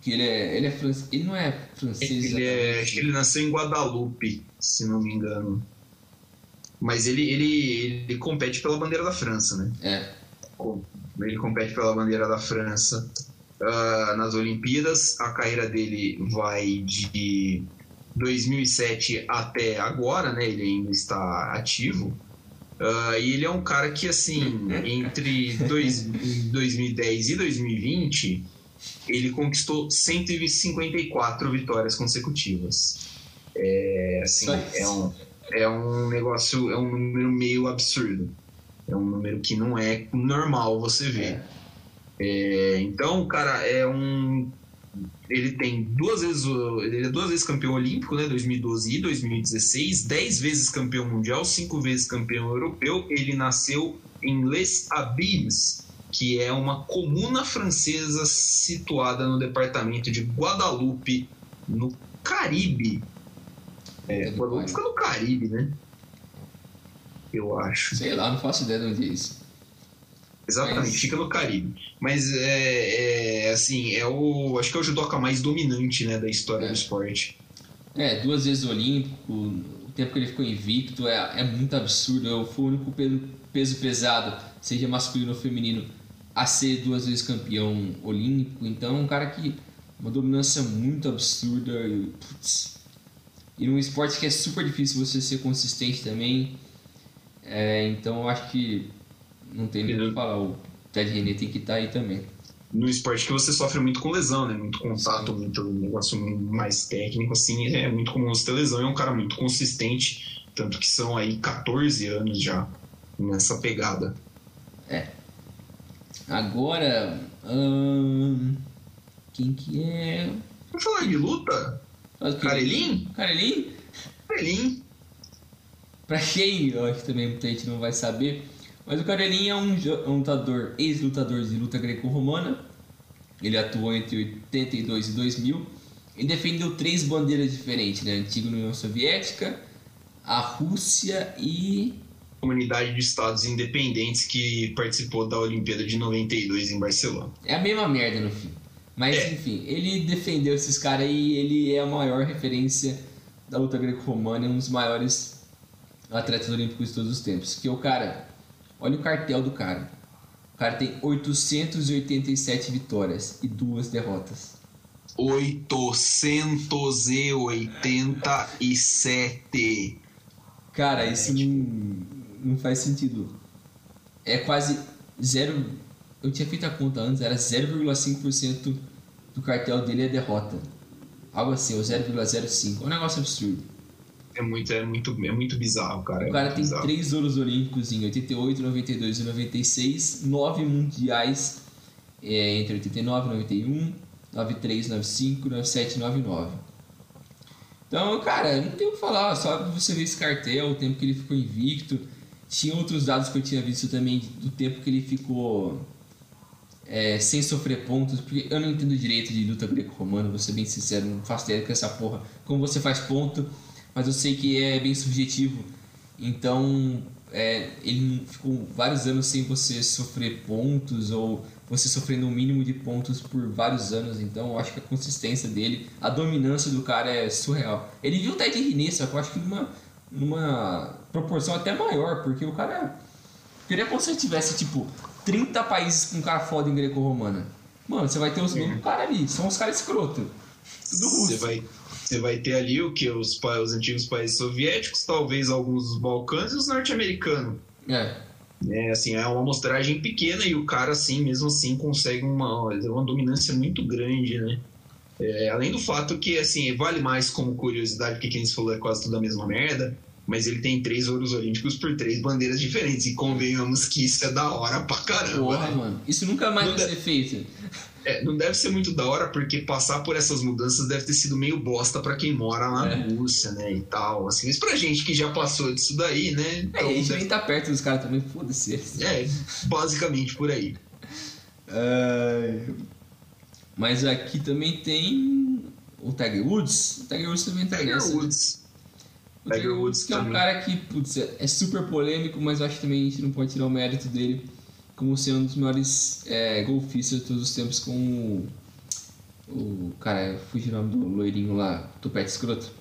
que ele é, ele é francês, ele não é francês. Ele é, que ele nasceu em Guadalupe, se não me engano. Mas ele, ele, ele compete pela bandeira da França, né? É. Ele compete pela bandeira da França uh, nas Olimpíadas. A carreira dele vai de 2007 até agora, né? Ele ainda está ativo. Uh, e ele é um cara que, assim, entre dois, 2010 e 2020, ele conquistou 154 vitórias consecutivas. É, assim, é um, é um negócio, é um número meio absurdo. É um número que não é normal você ver. É, então, cara, é um. Ele tem duas vezes. Ele é duas vezes campeão olímpico, né? 2012 e 2016, dez vezes campeão mundial, cinco vezes campeão europeu. Ele nasceu em Les Abîmes, que é uma comuna francesa situada no departamento de Guadalupe, no Caribe. É, Guadalupe fica no Caribe, né? Eu acho. Sei lá, não faço ideia de onde é isso. Exatamente, Mas... fica no Caribe. Mas é, é, assim, é o. Acho que é o judoca mais dominante né, da história é. do esporte. É, duas vezes olímpico, o tempo que ele ficou invicto é, é muito absurdo. Eu fui o único peso pesado, seja masculino ou feminino, a ser duas vezes campeão olímpico. Então, um cara que. Uma dominância muito absurda. E, putz, e num esporte que é super difícil você ser consistente também. É, então eu acho que não tem nem o que falar. O Ted René tem que estar tá aí também. No esporte que você sofre muito com lesão, né? Muito contato, muito negócio mais técnico, assim, é muito comum você ter lesão. É um cara muito consistente, tanto que são aí 14 anos já nessa pegada. É. Agora. Hum, quem que é? Vamos falar de luta? Carelim? Carelim? Carelim. Pra quem, eu acho que também muita gente não vai saber, mas o Carelinha é um, um lutador, ex-lutador de luta greco-romana. Ele atuou entre 82 e 2000 e defendeu três bandeiras diferentes, né? Antiga União Soviética, a Rússia e comunidade de estados independentes que participou da Olimpíada de 92 em Barcelona. É a mesma merda no fim. Mas é. enfim, ele defendeu esses caras e ele é a maior referência da luta greco-romana, é um dos maiores atletas olímpicos de todos os tempos. Que o cara, olha o cartel do cara. O cara tem 887 vitórias e duas derrotas. 887. Cara, isso não, não faz sentido. É quase zero. Eu tinha feito a conta antes, era 0,5% do cartel dele é derrota. Algo assim, ou 0,05. É um negócio absurdo. É muito, é muito, é muito bizarro, cara. O é cara tem bizarro. três ouros olímpicos em 88, 92 e 96, nove mundiais é, entre 89 e 91, 93, 95, 97 e 99. Então, cara, não tem o que falar, só você ver esse cartel, o tempo que ele ficou invicto. Tinha outros dados que eu tinha visto também do tempo que ele ficou é, sem sofrer pontos, porque eu não entendo direito de luta greco-romana, vou ser bem sincero, não faço ideia com essa porra. Como você faz ponto, mas eu sei que é bem subjetivo. Então, é, ele ficou vários anos sem você sofrer pontos ou você sofrendo um mínimo de pontos por vários anos. Então, eu acho que a consistência dele, a dominância do cara é surreal. Ele viu o Ted Rinê, só que eu acho que numa, numa proporção até maior, porque o cara. Queria que você tivesse, tipo, 30 países com cara foda em greco-romana. Mano, você vai ter os mesmos caras ali, são os caras escroto. Tudo russo. Você vai, você vai ter ali o que? Os, os antigos países soviéticos, talvez alguns dos Balcãs e os norte-americanos. É. É, assim, é uma amostragem pequena e o cara, assim, mesmo assim, consegue uma, uma dominância muito grande, né? É, além do fato que, assim, vale mais como curiosidade, porque quem se falou é quase tudo a mesma merda, mas ele tem três ouros olímpicos por três bandeiras diferentes. E convenhamos que isso é da hora pra caramba. Porra, né? mano. Isso nunca mais Não vai ser feito. É, não deve ser muito da hora, porque passar por essas mudanças deve ter sido meio bosta pra quem mora lá na É. Rússia, né? E tal. Assim, mas pra gente que já passou disso daí, né? É, Então, a gente deve- nem tá perto dos caras também, foda-se. é, basicamente por aí. Mas aqui também tem o Tiger Woods. O Tiger Woods também tá Tiger nessa. Woods. O Tiger Woods que é um também. cara que, putz, é é super polêmico, mas eu acho que também a gente não pode tirar o mérito dele como sendo um dos maiores é, golfistas de todos os tempos com o, o cara, fugiu o nome do loirinho lá, tupete escroto.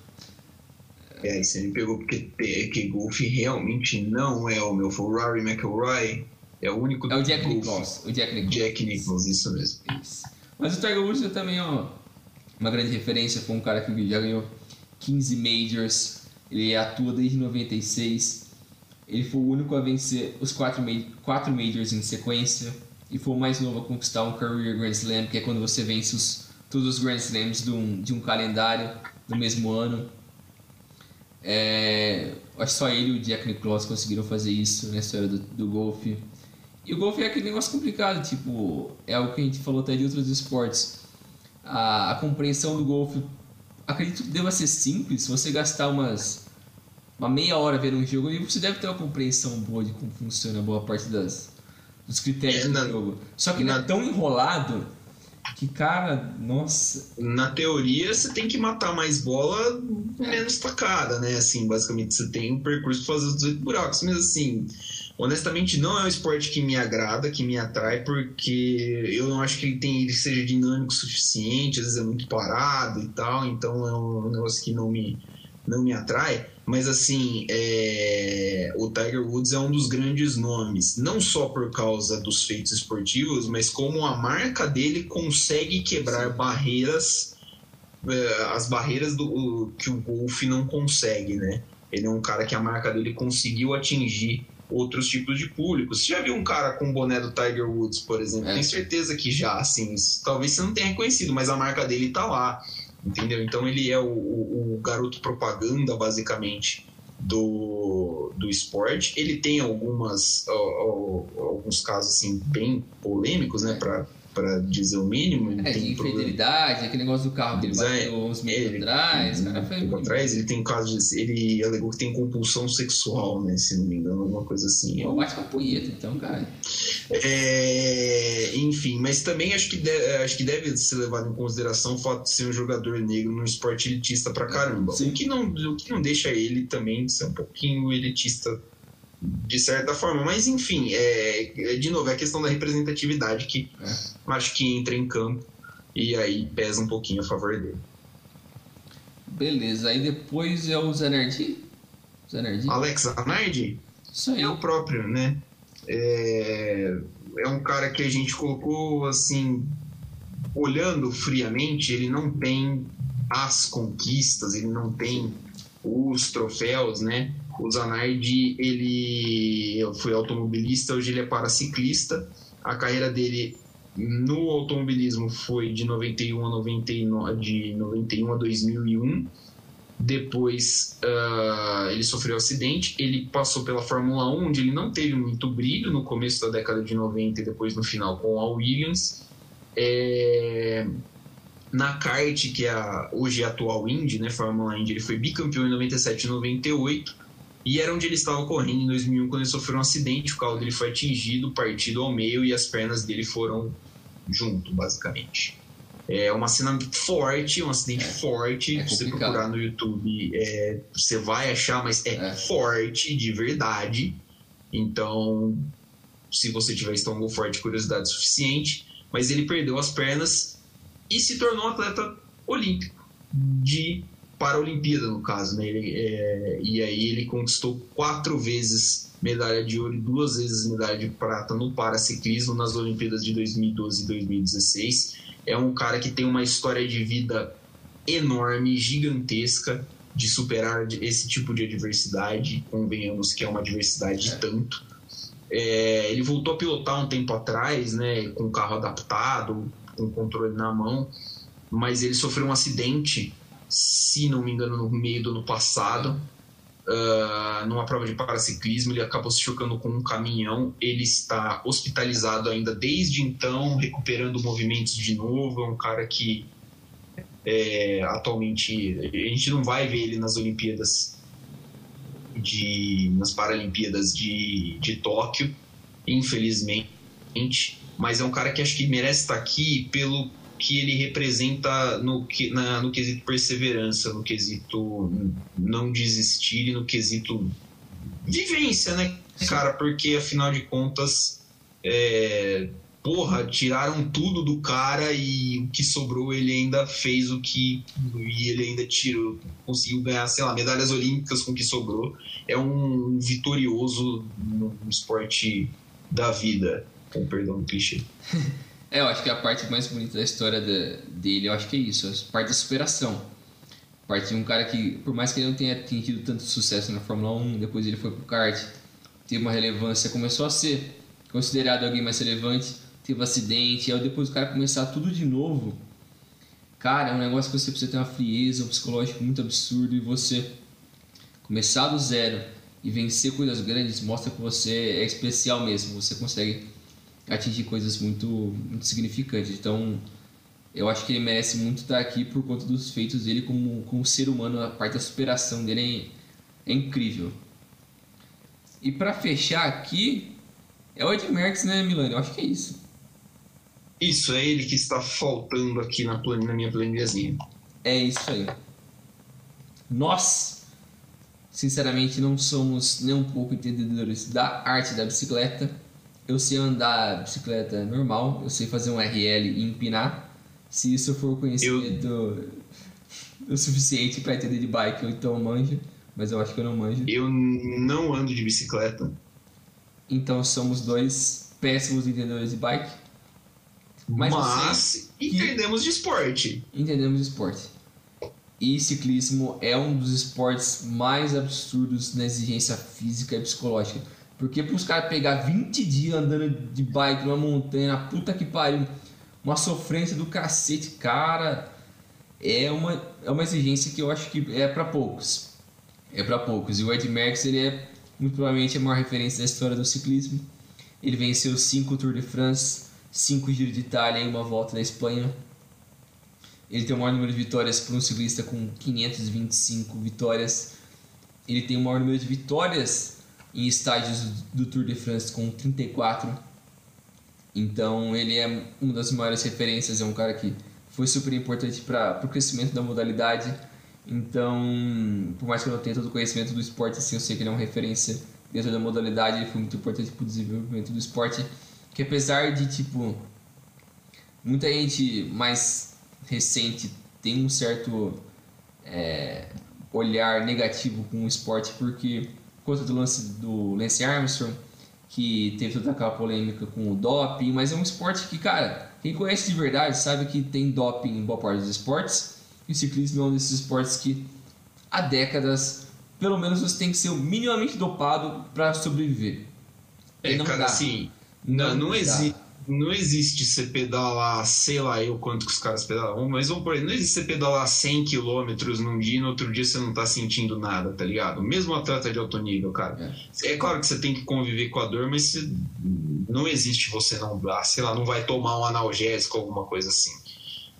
É, aí você me pegou porque é que golfe realmente não é o meu. Foi o Rory McIlroy. É o único É o Jack golfe. Nicklaus. O Jack Nicklaus. Jack Nicklaus, isso mesmo. Isso. Mas o Tiger Woods é também ó, uma grande referência, foi um cara que já ganhou 15 majors, ele atua desde 96, ele foi o único a vencer os 4 ma quatro majors em sequência e foi o mais novo a conquistar um career Grand Slam, que é quando você vence os, todos os Grand Slams de um, de um calendário do mesmo ano. É, acho que só ele e o Jack Nicklaus conseguiram fazer isso na história do, do golfe. E o golfe é aquele negócio complicado, tipo, é algo que a gente falou até de outros esportes. A, a compreensão do golfe, acredito que deva ser simples, se você gastar umas uma meia hora vendo um jogo, e você deve ter uma compreensão boa de como funciona boa parte das, dos critérios É, do na- jogo. Só que ele é na- tão enrolado que, cara, nossa. Na teoria, você tem que matar mais bola menos tacada, né? Assim, basicamente, você tem um percurso pra fazer os 18 buracos. Mas, assim, honestamente, não é um esporte que me agrada, que me atrai, porque eu não acho que ele, tem, ele seja dinâmico o suficiente, às vezes é muito parado e tal, então é um negócio que não me, não me atrai. Mas, assim, é, o Tiger Woods é um dos grandes nomes, não só por causa dos feitos esportivos, mas como a marca dele consegue quebrar barreiras, é, as barreiras do, que o golfe não consegue, né? Ele é um cara que a marca dele conseguiu atingir outros tipos de públicos. Você já viu um cara com o boné do Tiger Woods, por exemplo? É. Tenho certeza que já, assim, talvez você não tenha reconhecido, mas a marca dele tá lá, entendeu? Então ele é o, o- o garoto propaganda, basicamente, do, do esporte. Ele tem algumas, ó, ó, alguns casos, assim, bem polêmicos, né, pra, pra dizer o mínimo. É, tem infidelidade, aquele negócio do carro que ele é, bateu uns meses atrás, cara foi muito. atrás, ele tem caso de. Ele alegou que tem compulsão sexual, né? Se não me engano, alguma coisa assim. Pô, bate com a punheta, então, cara. É, enfim, mas também acho que, de- acho que deve ser levado em consideração o fato de ser um jogador negro num esporte elitista pra caramba. Sim. O que, não, o que não deixa ele também de ser um pouquinho elitista de certa forma. Mas enfim, é, é, de novo, é a questão da representatividade que É. acho que entra em campo. e aí pesa um pouquinho a favor dele. Beleza, aí depois é o Zanardi? Zanardi? Alex Zanardi? Isso aí. É o próprio, né? É, é um cara que a gente colocou assim, olhando friamente, ele não tem as conquistas, ele não tem os troféus, né? O Zanardi, ele foi automobilista, hoje ele é paraciclista. A carreira dele no automobilismo foi de 91 a 99, de 91 a 2001. Depois uh, ele sofreu um acidente, ele passou pela Fórmula 1, onde ele não teve muito brilho no começo da década de 90 e depois no final com a Williams. É... Na kart, que é a, hoje é a atual Indy, né, Fórmula Indy, ele foi bicampeão em 97 e 98. E era onde ele estava correndo em 2001 quando ele sofreu um acidente. O carro dele foi atingido, partido ao meio e as pernas dele foram junto, basicamente. É uma cena forte, um acidente forte. É se você procurar no YouTube, é, você vai achar, mas é, é, forte de verdade. Então, se você tiver estômago forte, curiosidade suficiente. Mas ele perdeu as pernas e se tornou um atleta olímpico de Paralimpíada, no caso. Né? Ele, é, e aí ele conquistou quatro vezes medalha de ouro e duas vezes medalha de prata no paraciclismo nas Olimpíadas de 2012 e 2016. É um cara que tem uma história de vida enorme, gigantesca, de superar esse tipo de adversidade. Convenhamos que é uma adversidade de é. tanto. É, ele voltou a pilotar um tempo atrás, né, com o carro adaptado, com controle na mão, mas ele sofreu um acidente se não me engano, no meio do ano passado, uh, numa prova de paraciclismo. Ele acabou se chocando com um caminhão. Ele está hospitalizado ainda desde então, recuperando movimentos de novo. É um cara que é, atualmente a gente não vai ver ele nas Olimpíadas de nas Paralimpíadas de, de Tóquio, infelizmente. Mas é um cara que acho que merece estar aqui pelo que ele representa no, na, no quesito perseverança, no quesito não desistir e no quesito vivência, né, cara? Porque afinal de contas, é, porra, tiraram tudo do cara e o que sobrou ele ainda fez o que. E ele ainda tirou, conseguiu ganhar, sei lá, medalhas olímpicas com o que sobrou. É um vitorioso no esporte da vida, com perdão do clichê. É, eu acho que a parte mais bonita da história de, dele, eu acho que é isso, a parte da superação. A parte de um cara que, por mais que ele não tenha tido tanto sucesso na Fórmula 1, depois ele foi pro kart, teve uma relevância, começou a ser considerado alguém mais relevante, teve acidente, aí depois o cara começar tudo de novo, cara, é um negócio que você precisa ter uma frieza, um psicológico muito absurdo, e você começar do zero e vencer coisas grandes mostra que você é especial mesmo, você consegue atingir coisas muito, muito significantes. Então, eu acho que ele merece muito estar aqui por conta dos feitos dele como, como ser humano, a parte da superação dele é, é incrível. E para fechar aqui, é o Ed Merckx, né, Milano? Eu acho que é isso. Isso, é ele que está faltando aqui na, plan... na minha planilhazinha. É isso aí. Nós, sinceramente, não somos nem um pouco entendedores da arte da bicicleta eu sei andar bicicleta normal, eu sei fazer um RL e empinar. Se isso for conhecimento eu... o suficiente para entender de bike, eu então manjo, mas eu acho que eu não manjo. Eu não ando de bicicleta. Então somos dois péssimos entendedores de bike. Mas, mas entendemos de esporte. Entendemos de esporte. E ciclismo é um dos esportes mais absurdos na exigência física e psicológica porque para os caras pegar 20 dias andando de bike numa montanha, puta que pariu, uma sofrência do cacete, cara, é uma, é uma exigência que eu acho que é para poucos. É para poucos. E o Ed Merckx, ele é muito provavelmente a maior referência da história do ciclismo. Ele venceu 5 Tour de France, 5 Giro de Itália e uma volta da Espanha. Ele tem o maior número de vitórias por um ciclista com 525 vitórias. Ele tem o maior número de vitórias em estádios do Tour de France com 34. Então ele é uma das maiores referências, é um cara que foi super importante para o crescimento da modalidade. Então, por mais que eu não tenha todo o conhecimento do esporte, assim, eu sei que ele é uma referência dentro da modalidade, ele foi muito importante para o desenvolvimento do esporte, que apesar de, tipo, muita gente mais recente tem um certo é, olhar negativo com o esporte porque por conta do lance do Lance Armstrong que teve toda aquela polêmica com o doping, mas é um esporte que, cara, quem conhece de verdade sabe que tem doping em boa parte dos esportes, e o ciclismo é um desses esportes que há décadas, pelo menos você tem que ser minimamente dopado para sobreviver. É, não cara, dá. assim, não, não, não existe não existe você pedalar, sei lá eu quanto que os caras pedalam, mas vamos por aí, não existe você pedalar 100 km num dia e no outro dia você não tá sentindo nada, tá ligado? Mesmo atleta de alto nível, cara. É, é claro que você tem que conviver com a dor, mas não existe você não, ah, sei lá, não vai tomar um analgésico, alguma coisa assim.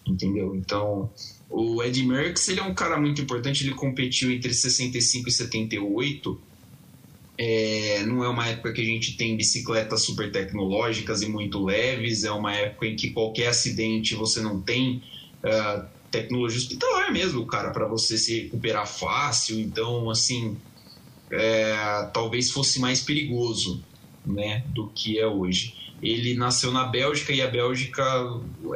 Entendeu? Então, o Ed Merckx, ele é um cara muito importante, ele competiu entre 65 e 78 é, não é uma época que a gente tem bicicletas super tecnológicas e muito leves, é uma época em que qualquer acidente você não tem uh, tecnologia hospitalar mesmo, cara, para você se recuperar fácil. Então, assim, é, talvez fosse mais perigoso né, do que é hoje. Ele nasceu na Bélgica e a Bélgica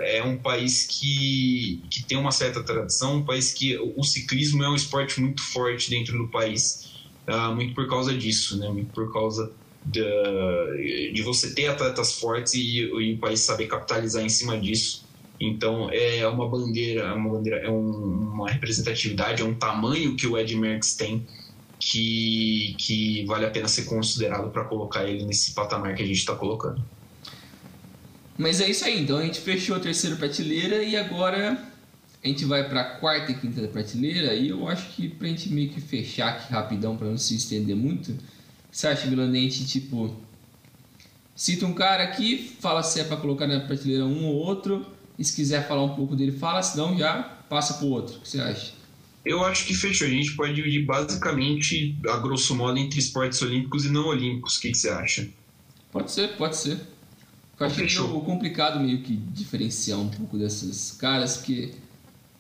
é um país que, que tem uma certa tradição, um país que o ciclismo é um esporte muito forte dentro do país uh, muito por causa disso, né? Muito por causa de, de você ter atletas fortes e, e, o país saber capitalizar em cima disso. Então é uma bandeira, é uma, bandeira, é um, uma representatividade, é um tamanho que o Ed Merckx tem que, que vale a pena ser considerado para colocar ele nesse patamar que a gente está colocando. Mas é isso aí, então a gente fechou a terceira prateleira e agora a gente vai para a quarta e quinta prateleira e eu acho que para a gente meio que fechar aqui rapidão para não se estender muito, você acha, Milanente, tipo, cita um cara aqui, fala se é para colocar na prateleira um ou outro, e se quiser falar um pouco dele, fala, senão já passa para o outro. O que você acha? Eu acho que fechou. A gente pode dividir basicamente, a grosso modo, entre esportes olímpicos e não olímpicos. O que, que você acha? Pode ser, pode ser. Eu acho que é complicado meio que diferenciar um pouco dessas caras, porque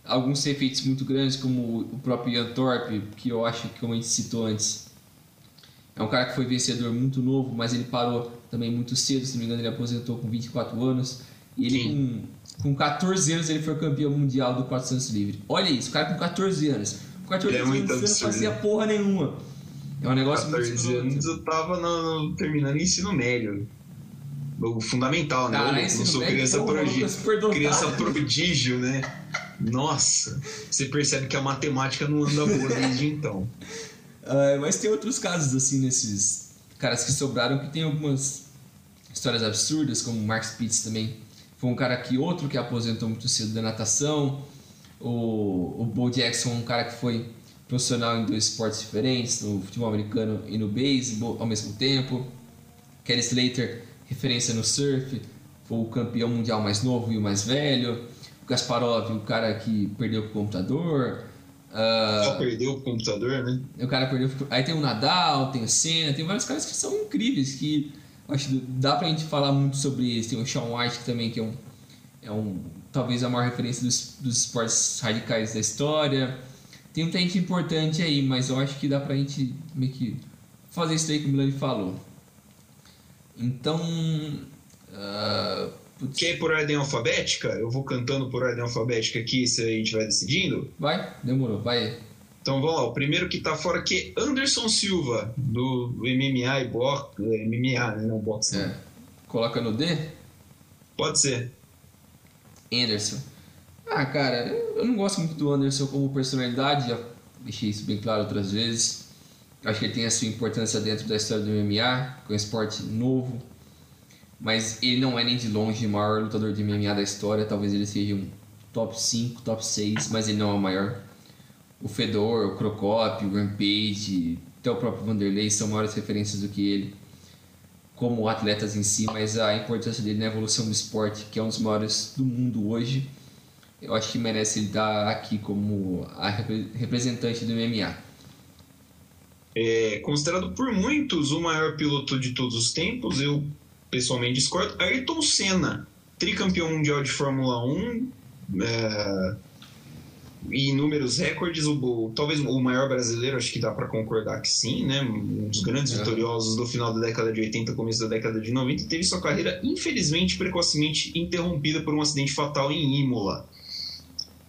alguns efeitos muito grandes, como o próprio Ian Thorpe, que eu acho que, como a gente citou antes, é um cara que foi vencedor muito novo, mas ele parou também muito cedo, se não me engano, ele aposentou com 24 anos. E ele, com, com 14 anos, ele foi campeão mundial do 400 livre. Olha isso, o cara com 14 anos. Com 14 é anos, não fazia porra nenhuma. É um negócio 14 muito 14 anos eu tava no, no, terminando ensino médio o fundamental, né? Cara, eu não sou criança, prodígio, criança prodígio, né? Nossa, você percebe que a matemática não anda boa desde então. Uh, mas tem outros casos assim nesses caras que sobraram que tem algumas histórias absurdas, como o Mark Spitz também. Foi um cara que outro que aposentou muito cedo da natação. O, o Bo Jackson, um cara que foi profissional em dois esportes diferentes, no futebol americano e no beisebol ao mesmo tempo. Kelly Slater referência no surf, foi o campeão mundial mais novo e o mais velho. Gasparov, o cara que perdeu o computador. Uh, perdeu o computador, né? O cara perdeu. Aí tem o Nadal, tem o Senna, tem vários caras que são incríveis, que acho que dá pra gente falar muito sobre eles. Tem o Sean White que também, que é um, é um talvez a maior referência dos, dos esportes radicais da história. Tem muita gente importante aí, mas eu acho que dá pra gente meio que fazer isso aí que o Milani falou. Então. Uh, Quer ir por ordem alfabética? Eu vou cantando por ordem alfabética aqui, se a gente vai decidindo? Vai, demorou, vai. Então vamos lá, o primeiro que tá fora aqui é Anderson Silva, do MMA e box, MMA, né? Não boxe. É. Coloca no D? Pode ser. Anderson. Ah, cara, eu não gosto muito do Anderson como personalidade, já deixei isso bem claro outras vezes. Acho que ele tem a sua importância dentro da história do MMA, com um esporte novo. Mas ele não é nem de longe o maior lutador de MMA da história. Talvez ele seja um top 5, top 6, mas ele não é o maior. O Fedor, o Crocop, o Rampage, até o próprio Vanderlei são maiores referências do que ele como atletas em si, mas a importância dele na evolução do esporte, que é um dos maiores do mundo hoje, eu acho que merece ele estar aqui como a representante do MMA é considerado por muitos o maior piloto de todos os tempos. Eu pessoalmente discordo. Ayrton Senna, tricampeão mundial de Fórmula 1, é, inúmeros recordes, o, talvez o maior brasileiro, acho que dá para concordar que sim, né? Um dos grandes é. vitoriosos do final da década de 80, começo da década de 90, teve sua carreira infelizmente precocemente interrompida por um acidente fatal em Imola.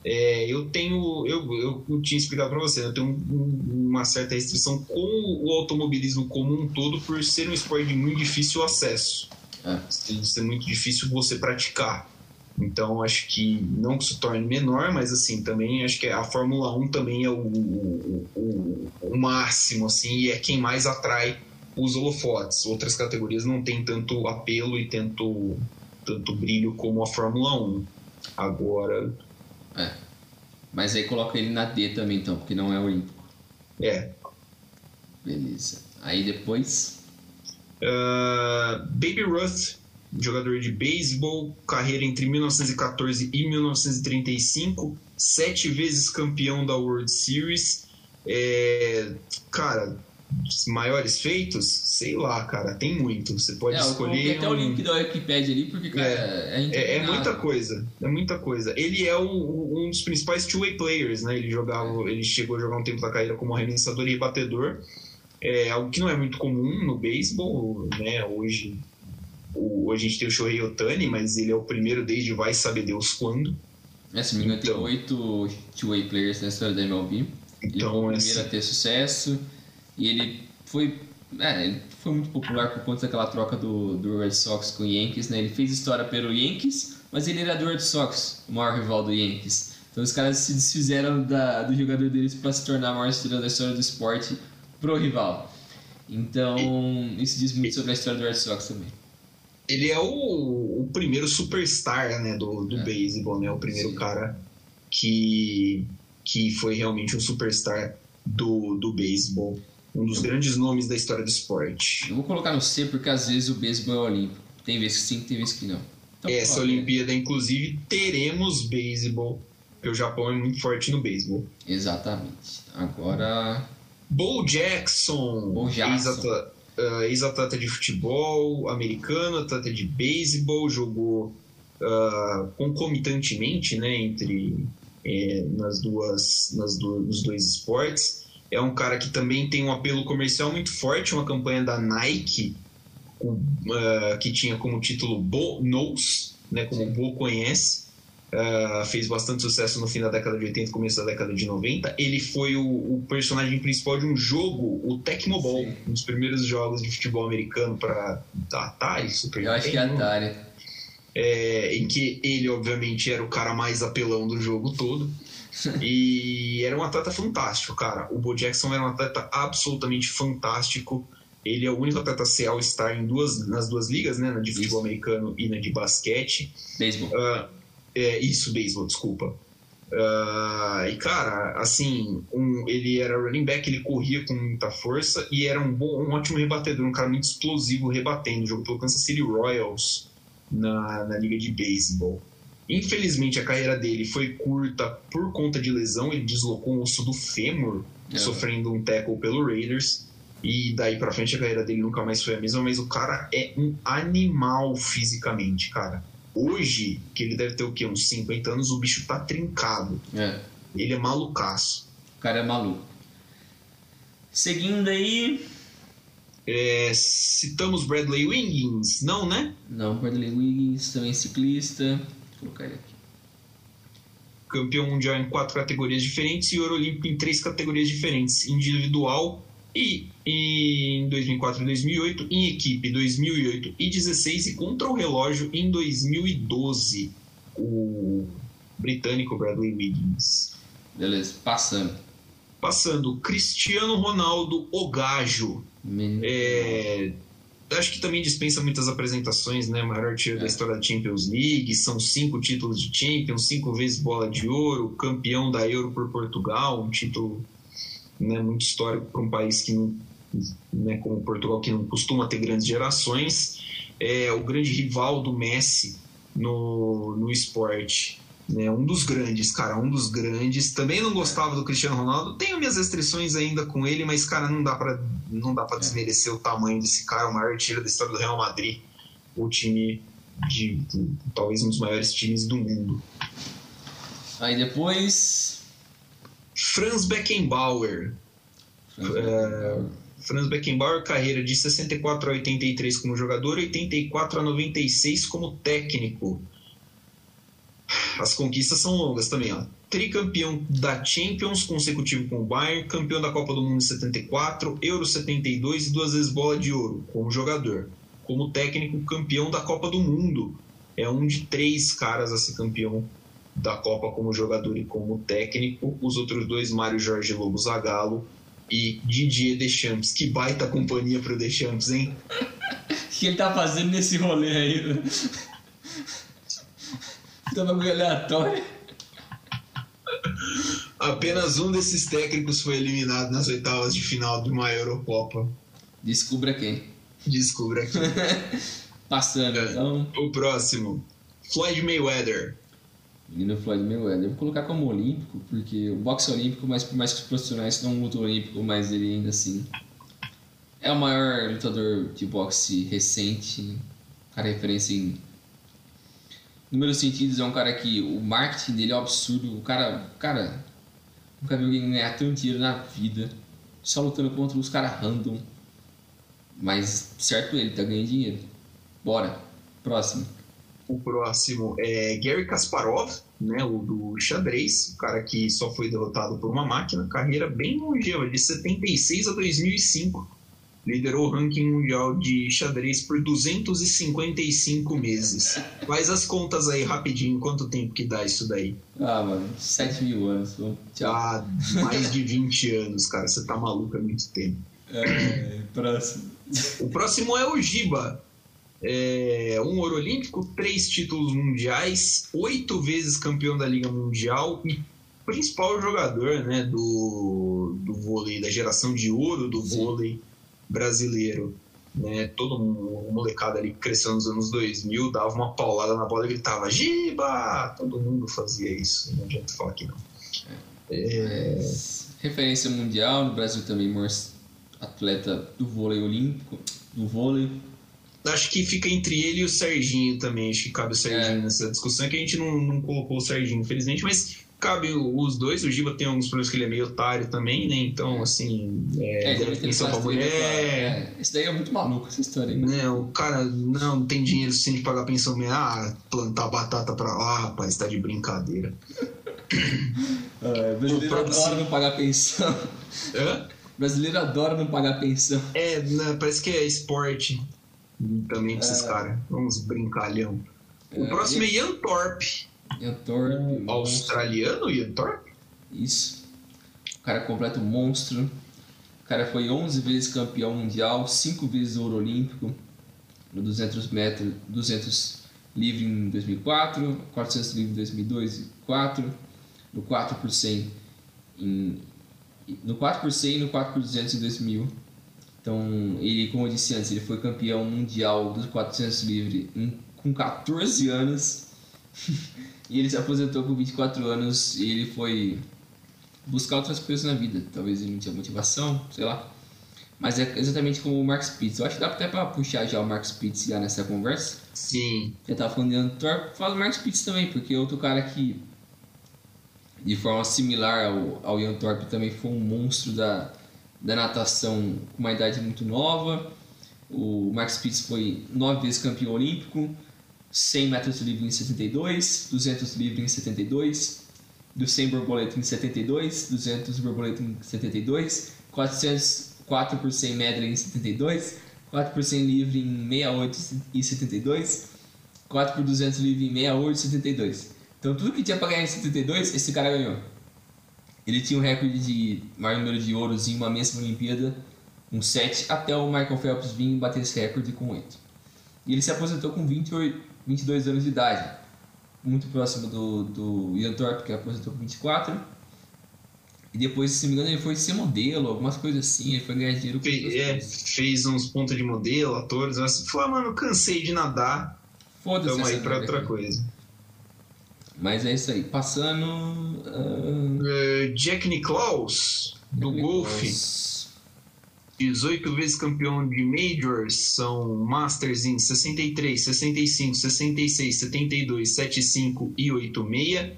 É, eu tenho, eu, eu tinha explicado para você, eu tenho um, uma certa restrição com o automobilismo como um todo por ser um esporte de muito difícil acesso, é. ser muito difícil você praticar. Então acho que não que se torne menor, mas assim, também acho que a Fórmula 1 também é o, o, o, o máximo, assim, e é quem mais atrai os holofotes. Outras categorias não tem tanto apelo e tanto, tanto brilho como a Fórmula 1. Agora. É. Mas aí coloca ele na D também, então, porque não é olímpico. É. Beleza. Aí depois. Uh, Baby Ruth jogador de beisebol, carreira entre 1914 e 1935, sete vezes campeão da World Series. É, cara, maiores feitos, sei lá, cara, tem muito. Você pode é, escolher. até um... o link da Wikipedia ali, porque, cara, é, é, é, é muita coisa. É muita coisa. Ele é o, um dos principais two-way players, né? Ele jogava, ele chegou a jogar um tempo da carreira como arremessador e rebatedor. É algo que não é muito comum no beisebol, né? Hoje o, a gente tem o Shohei Otani, mas ele é o primeiro desde vai saber Deus quando. É, se me engano, então, tem oito two-way players na história da MLB. Então, ele foi o primeiro assim, a ter sucesso e ele foi, é, ele foi muito popular por conta daquela troca do, do Red Sox com o Yankees. Né? Ele fez história pelo Yankees, mas ele era do Red Sox, o maior rival do Yankees. Então os caras se desfizeram da, do jogador deles para se tornar a maior estrela da história do esporte pro rival. Então, isso diz muito sobre a história do Red Sox também ele é o, o primeiro superstar né, do, do é. beisebol, né? O primeiro Sim. cara que, que foi realmente um superstar do, do beisebol. Um dos grandes nomes da história do esporte. Eu vou colocar no C porque às vezes o beisebol é olímpico. Tem vezes que sim, tem vezes que não. Então, Essa Olimpíada, inclusive, teremos beisebol, porque o Japão é muito forte no beisebol. Exatamente. Agora. Bo Jackson, Bo Jackson uh, ex-atleta de futebol americano, atleta de beisebol, jogou uh, concomitantemente né, entre é, nas duas, nas do, nos dois esportes. É um cara que também tem um apelo comercial muito forte, uma campanha da Nike uh, que tinha como título Bo Knows, né, como Bo conhece Uh, fez bastante sucesso no fim da década de 80 começo da década de 90. Ele foi o, o personagem principal de um jogo, o Tecmo Sim. um dos primeiros jogos de futebol americano para Atari, Super Eu acho que é Atari. É, em que ele, obviamente, era o cara mais apelão do jogo todo. E era um atleta fantástico, cara. O Bo Jackson era um atleta absolutamente fantástico. Ele é o único atleta a ser All-Star em duas, nas duas ligas, né? Na de futebol Isso. americano e na de basquete. Beisebol. Uh, é, isso, beisebol, desculpa. Uh, e cara, assim, um, ele era running back, ele corria com muita força e era um bom, um ótimo rebatedor, um cara muito explosivo rebatendo. Jogou pelo Kansas City Royals na, na liga de beisebol. Infelizmente, a carreira dele foi curta por conta de lesão. Ele deslocou o osso do fêmur, é. sofrendo um tackle pelo Raiders. E daí pra frente a carreira dele nunca mais foi a mesma. Mas o cara é um animal fisicamente, cara. Hoje, que ele deve ter o quê? Uns 50 anos, o bicho tá trincado. É. Ele é malucaço. O cara é maluco. Seguindo aí. É, citamos Bradley Wiggins, não, né? Não, Bradley Wiggins, também ciclista. Colocar ele aqui. Campeão mundial em quatro categorias diferentes e ouro olímpico em três categorias diferentes: individual, e, em 2004 e 2008, em equipe 2008 e 16 e contra o relógio em 2012, o britânico Bradley Wiggins. Beleza, passando. Passando, Cristiano Ronaldo, o Gajo. É, acho que também dispensa muitas apresentações, né? Maior artilheiro é. da história da Champions League, são cinco títulos de Champions, cinco vezes bola de ouro, campeão da Euro por Portugal, um título né, muito histórico para um país que não, né, como Portugal, que não costuma ter grandes gerações. É o grande rival do Messi no, no esporte. Né, um dos grandes, cara, um dos grandes. Também não gostava do Cristiano Ronaldo. Tenho minhas restrições ainda com ele, mas, cara, não dá para não dá para é. desmerecer o tamanho desse cara, o maior artilheiro da história do Real Madrid, o time de, de talvez um dos maiores times do mundo. Aí depois Franz Beckenbauer. É, Franz Beckenbauer, carreira de 64 a 83 como jogador, 84 a 96 como técnico. As conquistas são longas também, ó. Tricampeão da Champions consecutivo com o Bayern, campeão da Copa do Mundo em 74, Euro 72 e duas vezes bola de ouro como jogador. Como técnico, campeão da Copa do Mundo. É um de três caras a ser campeão da Copa como jogador e como técnico. Os outros dois, Mário Jorge Lobo Zagallo e Didier Deschamps. Que baita companhia pro Deschamps, hein? O que ele tá fazendo nesse rolê aí? Né? Tá bagulho aleatório. Apenas um desses técnicos foi eliminado nas oitavas de final de uma Eurocopa. Descubra quem. Descubra aqui. Passando, então. o próximo, Floyd Mayweather. Menino Floyd Mayweather. Vou colocar como olímpico, porque o boxe é olímpico, mas por mais que os profissionais não lutam olímpico, mas ele ainda assim é o maior lutador de boxe recente. Cara, referência em números sentidos. É um cara que o marketing dele é um absurdo. O cara, cara, nunca viu alguém ganhar tanto dinheiro na vida só lutando contra os caras random. Mas certo ele, tá ganhando dinheiro. Bora. Próximo. O próximo é Gary Kasparov, né, o do xadrez, o cara que só foi derrotado por uma máquina, carreira bem longeva, de 76 a 2005. Liderou o ranking mundial de xadrez por 255 meses. Faz as contas aí rapidinho, quanto tempo que dá isso daí? Ah, mano, 7 mil anos. Tchau. Ah, mais de 20 anos, cara. Você tá maluco há muito tempo. É, próximo. O próximo é o Giba. É, um ouro olímpico, três títulos mundiais, oito vezes campeão da Liga Mundial e principal jogador né, do, do vôlei, da geração de ouro do Sim. vôlei brasileiro. Né, todo mundo, molecada ali cresceu nos anos 2000, dava uma paulada na bola e gritava Giba! Todo mundo fazia isso, não adianta falar que não. É, Referência mundial, no Brasil também, maior atleta do vôlei olímpico, do vôlei. Acho que fica entre ele e o Serginho também. Acho que cabe o Serginho É. nessa discussão. É que a gente não, não colocou o Serginho, infelizmente, mas cabe o- os dois. O Giba tem alguns problemas que ele é meio otário também, né? Então, assim, é, É, deve atenção pra mulher. é, Esse daí é muito maluco, essa história aí. Né, o cara não tem dinheiro suficiente pra pagar pensão. Ah, plantar batata pra lá, rapaz, tá de brincadeira. É, brasileiro O próprio- adora não pagar pensão. Hã? brasileiro adora não pagar pensão. É, né, parece que é esporte também pra esses É. caras. Uns brincalhão. O É, próximo é Ian Thorpe. Ian Thorpe, Australiano, Ian Thorpe? Isso. O cara completo monstro. O cara foi 11 vezes campeão mundial, 5 vezes ouro olímpico no 200 metros, 200 livre em 2004, 400 livre em 2002 e 2004, no 4 por 100 em no 4 por 100 e no 4 por 200 em 2000. Então, ele, como eu disse antes, ele foi campeão mundial dos 400 livre em- com 14 anos. e ele se aposentou com 24 anos e ele foi buscar outras coisas na vida. Talvez ele não tinha motivação, sei lá. Mas é exatamente como o Mark Spitz. Eu acho que dá até pra puxar já o Mark Spitz já nessa conversa. Sim. Já tava falando de Antwerp, fala do Mark Spitz também, porque é outro cara que, de forma similar ao, ao Ian Thorpe, também foi um monstro da, da natação com uma idade muito nova. O Mark Spitz foi nove vezes campeão olímpico, 100 metros livre em 72, 200 livre em 72, do 100 borboleta em 72, 200 borboleta em 72, 400 4 por 100 medley em 72, 4 por 100 livre em 68 e 72, 4 por 200 livre em 68 e 72. Então tudo que tinha pra ganhar em 72, esse cara ganhou. Ele tinha um recorde de maior número de ouros em uma mesma Olimpíada, com 7, até o Michael Phelps vir bater esse recorde com 8. E ele se aposentou com 28, 22 anos de idade, muito próximo do, do Ian Thorpe, que aposentou com 24. E depois, se não me engano, ele foi ser modelo, algumas coisas assim, ele foi ganhar dinheiro com Fe- é, fez uns pontos de modelo, atores, mas falou, mano, cansei de nadar, Foda-se vamos aí pra outra aqui. coisa. Mas é isso aí. Passando. ah, Eh, Jack Nicklaus, do golfe. 18 vezes campeão de Majors, são Masters em 63, 65, 66, 72, 75 e 86.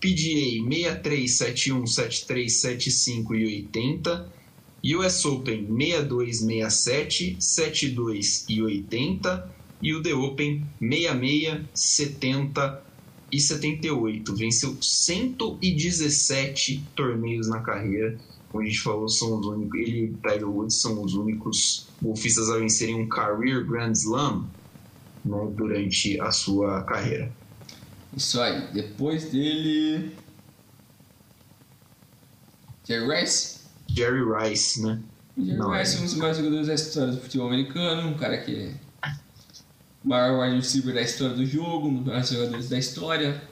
PGA 6371, 7375 e 80. US Open 6267, 72 e 80. E o The Open 66, 70 e 78. Venceu 117 torneios na carreira. Como a gente falou, são os únicos. Ele e Tiger Woods são os únicos golfistas a vencerem um Career Grand Slam né, durante a sua carreira. Isso aí. Depois dele. Jerry Rice? Jerry Rice, né? Jerry Não, Rice é um dos maiores jogadores da história do futebol americano, um cara que é maior wide receiver da história do jogo, um dos maiores jogadores da história.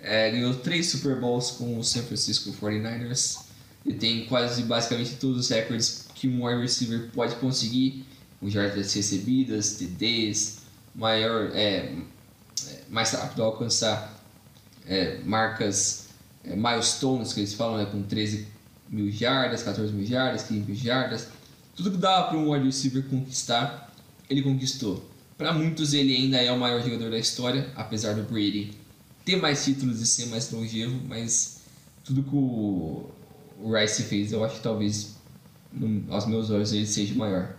É, ganhou três Super Bowls com o San Francisco 49ers. Ele tem quase basicamente todos os recordes que um wide receiver pode conseguir, com jardas recebidas, TDs, maior, é, mais rápido alcançar é, marcas, é, milestones que eles falam, né, com 13 mil jardas, 14 mil jardas, 15 mil jardas. Tudo que dava para um wide receiver conquistar, ele conquistou. Para muitos, ele ainda é o maior jogador da história, apesar do Brady ter mais títulos e ser mais longevo, mas tudo que o Rice fez, eu acho que talvez, aos meus olhos, ele seja maior.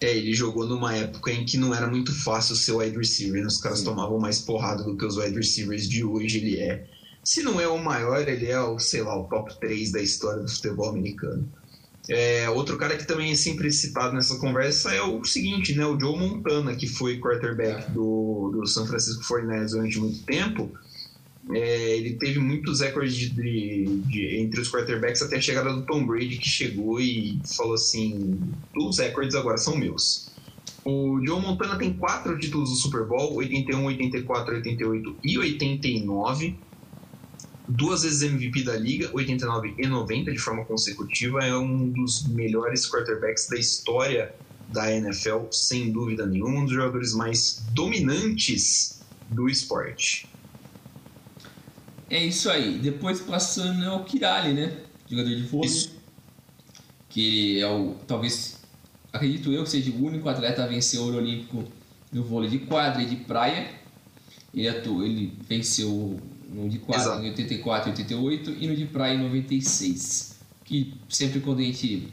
É, ele jogou numa época em que não era muito fácil ser wide receiver, né? os caras Sim. tomavam mais porrada do que os wide receivers de hoje ele é. Se não é o maior, ele é o, sei lá, o top 3 da história do futebol americano. É, outro cara que também é sempre citado nessa conversa é o seguinte, né? O Joe Montana, que foi quarterback é. do, do San Francisco 49ers durante muito tempo. É, ele teve muitos recordes de, de, de, entre os quarterbacks até a chegada do Tom Brady, que chegou e falou assim: os recordes agora são meus. O Joe Montana tem quatro títulos do Super Bowl: 81, 84, 88 e 89. Duas vezes MVP da liga, 89 e 90 de forma consecutiva. É um dos melhores quarterbacks da história da NFL, sem dúvida nenhuma. Um dos jogadores mais dominantes do esporte. É isso aí. Depois passando é o Kirali, né? Jogador de vôlei. Isso. Que é o. Talvez. Acredito eu que seja o único atleta a vencer o ouro olímpico no vôlei de quadra e de praia. Ele, atuou, ele venceu no de quadra Exato. em 84 e 88 e no de praia em 96. Que sempre quando a gente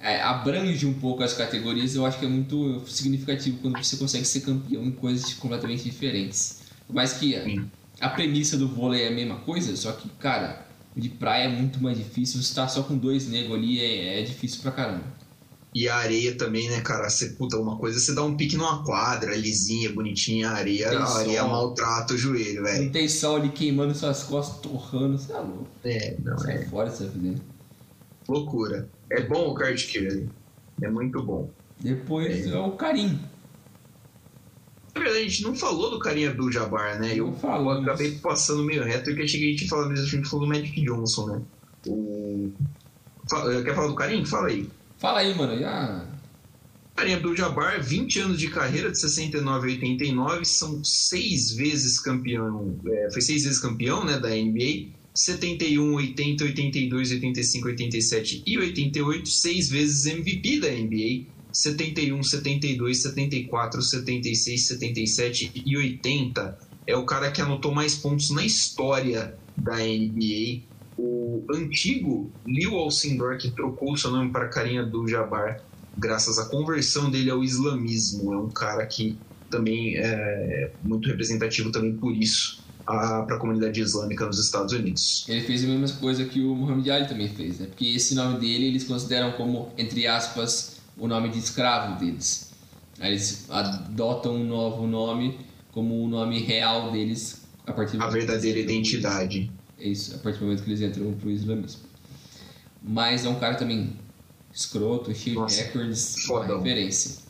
é, abrange um pouco as categorias, eu acho que é muito significativo quando você consegue ser campeão em coisas completamente diferentes. Mas que Sim a premissa do vôlei é a mesma coisa, só que, cara, de praia é muito mais difícil. Você tá só com dois negros ali é, é difícil pra caramba. E a areia também, né, cara? Você, puta, uma coisa você dá um pique numa quadra, lisinha, bonitinha, a areia, a areia maltrata o joelho, velho. Não tem sol ali queimando suas costas, torrando, você é louco. É, não Sai é. fora você vai Loucura. É bom o card killer. É muito bom. Depois é, é o Karim. Na verdade, a gente não falou do carinha do Jabbar, né? Eu, eu acabei passando meio reto porque achei que a gente falou, a gente falou do Magic Johnson, né? O... Quer falar do carinha? Fala aí. Fala aí, mano. Já... Carinha Abdul Jabbar, 20 anos de carreira, de 69 a 89, são seis vezes campeão, é, foi seis vezes campeão né, da NBA, 71, 80, 82, 85, 87 e 88, seis vezes MVP da NBA, 71, 72, 74, 76, 77 e 80. É o cara que anotou mais pontos na história da NBA. O antigo Leo Alcindor, que trocou seu nome para carinha do Jabbar, graças à conversão dele ao islamismo. É um cara que também é muito representativo também por isso para a comunidade islâmica nos Estados Unidos. Ele fez a mesma coisa que o Muhammad Ali também fez, né? Porque esse nome dele eles consideram como, entre aspas, o nome de escravo deles. Aí eles adotam um novo nome como o nome real deles a partir a verdadeira identidade. É isso, a partir do momento que eles entram pro islamismo. Mas é um cara também escroto, cheio Nossa, de records, fodão. referência.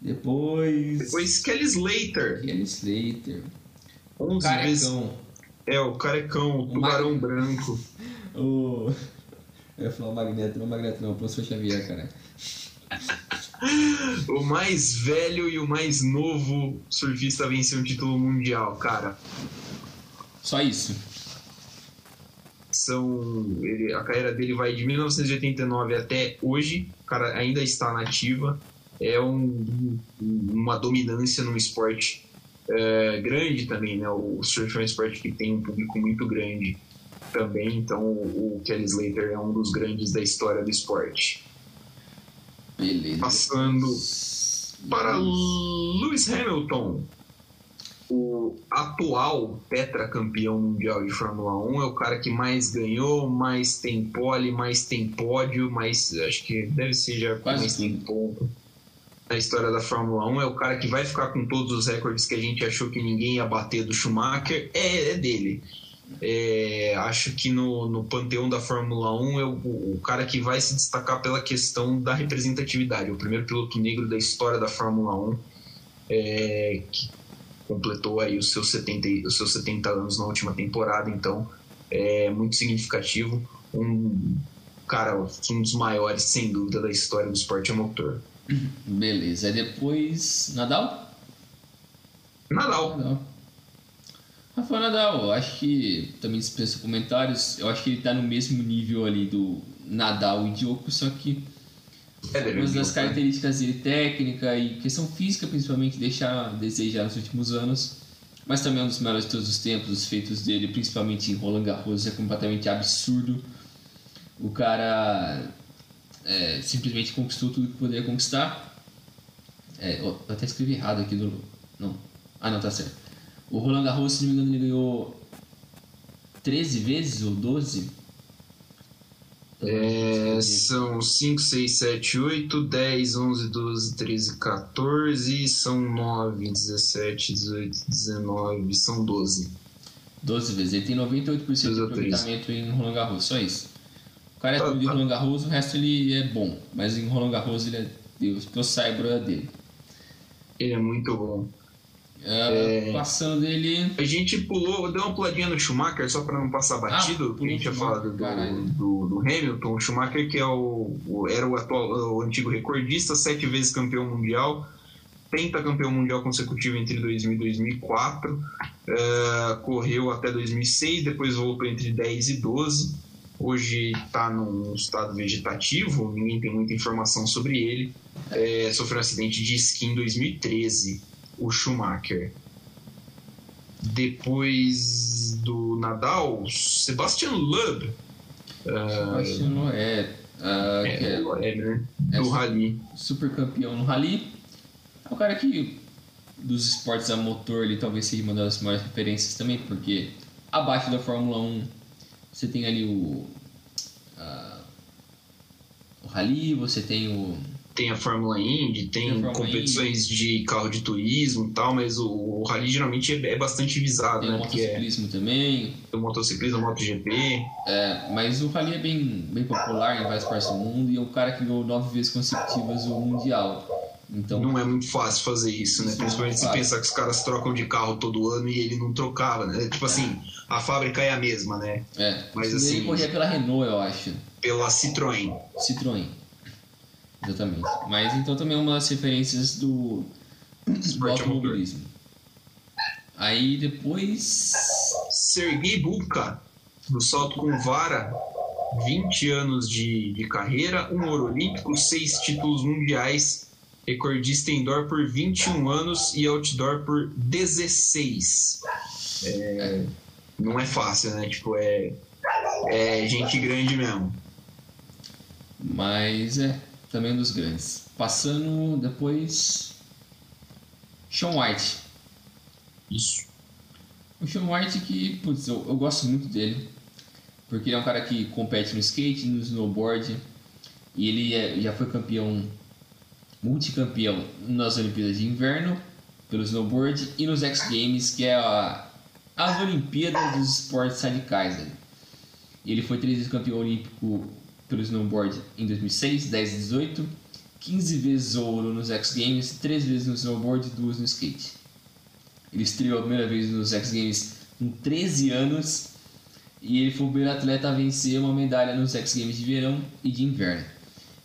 Depois. Depois Kelly Slater. Kelly Slater. 11 carecão. Vezes... É, o carecão, o tubarão Mag... branco. o. Eu ia falar o Magneto, não o Magneto não, o professor Xavier, cara. o mais velho e o mais novo surfista vencer um título mundial, cara. Só isso. São, ele, a carreira dele vai de 1989 até hoje. O cara ainda está nativa. É um, uma dominância no esporte é, grande também, né? O surf é um esporte que tem um público muito grande também, então o, o Kelly Slater é um dos grandes da história do esporte. Beleza. Passando para Lewis Hamilton, o atual tetracampeão mundial de Fórmula 1 é o cara que mais ganhou, mais tem pole, mais tem pódio, mais acho que deve ser já Quase mais tem ponto na história da Fórmula 1. É o cara que vai ficar com todos os recordes que a gente achou que ninguém ia bater do Schumacher. É, é dele. É, acho que no, no panteão da Fórmula 1 é o, o cara que vai se destacar pela questão da representatividade. O primeiro piloto negro da história da Fórmula 1 é, que completou aí os seus 70, os seus 70 anos na última temporada, então é muito significativo. Um cara, um dos maiores, sem dúvida, da história do esporte a motor. Beleza. Aí depois. Nadal? Nadal. Nadal. Rafael Nadal, eu acho que também dispensa comentários. Eu acho que ele tá no mesmo nível ali do Nadal e Djokovic, só que É, algumas das ser. características dele, técnica e questão física, principalmente, deixa a desejar nos últimos anos. Mas também é um dos melhores de todos os tempos. Os feitos dele, principalmente em Roland Garros, é completamente absurdo. O cara é, simplesmente conquistou tudo que poderia conquistar. É, eu até escrevi errado aqui do. Não. Ah, não, tá certo. O Roland Garros, se não me engano, ele ganhou 13 vezes ou 12? É, são 5, 6, 7, 8, 10, 11, 12, 13, 14, são 9, 17, 18, 19, são 12. 12 vezes. Ele tem 98% de aproveitamento em Roland Garros, só isso. O cara é Tá, tudo em tá. Roland Garros, o resto ele é bom. Mas em Roland Garros ele é que eu saiba é dele. Ele é muito bom. É, Passando dele. A gente pulou, deu uma puladinha no Schumacher só para não passar batido, Ah, que a gente tinha falado Schumacher, do, do, do Hamilton. O Schumacher, que é o, o- era o, atual, o antigo recordista, sete vezes campeão mundial, campeão mundial consecutivo entre 2000 e 2004, eh, correu até 2006, depois voltou entre 10 e 12. Hoje está num estado vegetativo, ninguém tem muita informação sobre ele. Eh, sofreu um acidente de esqui em 2013, o Schumacher. Depois do Nadal, Sebastian Loeb, Sebastião é, ah, que é é, é, né, É, do sim. Rally. super campeão no Rally. É o cara que, dos esportes a motor, ele talvez seja uma das maiores referências também, porque abaixo da Fórmula 1 você tem ali o. ah, o Rally, você tem o. Tem a Fórmula Indy, Tem tem, competições de carro de turismo e tal, mas o, o Rally geralmente é, é bastante visado, Tem o né? Porque é motociclismo também. o motociclismo, o MotoGP. É, mas o Rally é bem, bem popular em várias partes do mundo e é o cara que ganhou nove vezes consecutivas o Mundial. Então, Não é muito fácil fazer isso, né? Isso Principalmente não é se pensar que os caras trocam de carro todo ano e ele não trocava, né? Tipo assim, a fábrica é a mesma, né? é. Mas assim- corria pela Renault, eu acho. Pela Citroën. Citroën. Exatamente. Mas então também é uma das referências do, do motor. automobilismo. Aí depois. Sergei Bubka, do salto com vara, 20 anos de, de carreira, um ouro olímpico, seis títulos mundiais, recordista indoor por 21 anos e outdoor por 16. É, não é fácil, né? Tipo, é, é gente grande mesmo. Mas é, também um dos grandes. Passando depois. Sean White. Isso. O Sean White que, putz, eu, eu gosto muito dele. Porque ele é um cara que compete no skate, no snowboard. E ele é- já foi campeão, multicampeão nas Olimpíadas de Inverno, pelo snowboard, e nos X Games, que é a, as Olimpíadas dos esportes radicais. Né? Ele foi três vezes campeão olímpico pelo snowboard em 2006, 10 e 18, 15 vezes ouro nos X Games, 3 vezes no snowboard e 2 no skate. Ele estreou a primeira vez nos X Games com 13 anos e ele foi o primeiro atleta a vencer uma medalha nos X Games de verão e de inverno.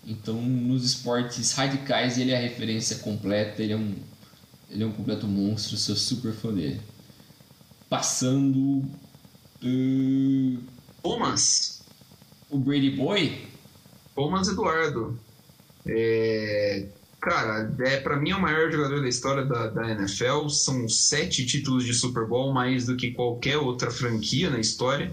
Então, nos esportes radicais, ele é a referência completa, ele é um, ele é um completo monstro, sou super fã dele. Passando. uh, Thomas. O Brady Boy, Thomas Eduardo. É, Cara, é, para mim é o maior jogador da história da, da, NFL. São sete títulos de Super Bowl, mais do que qualquer outra franquia na história.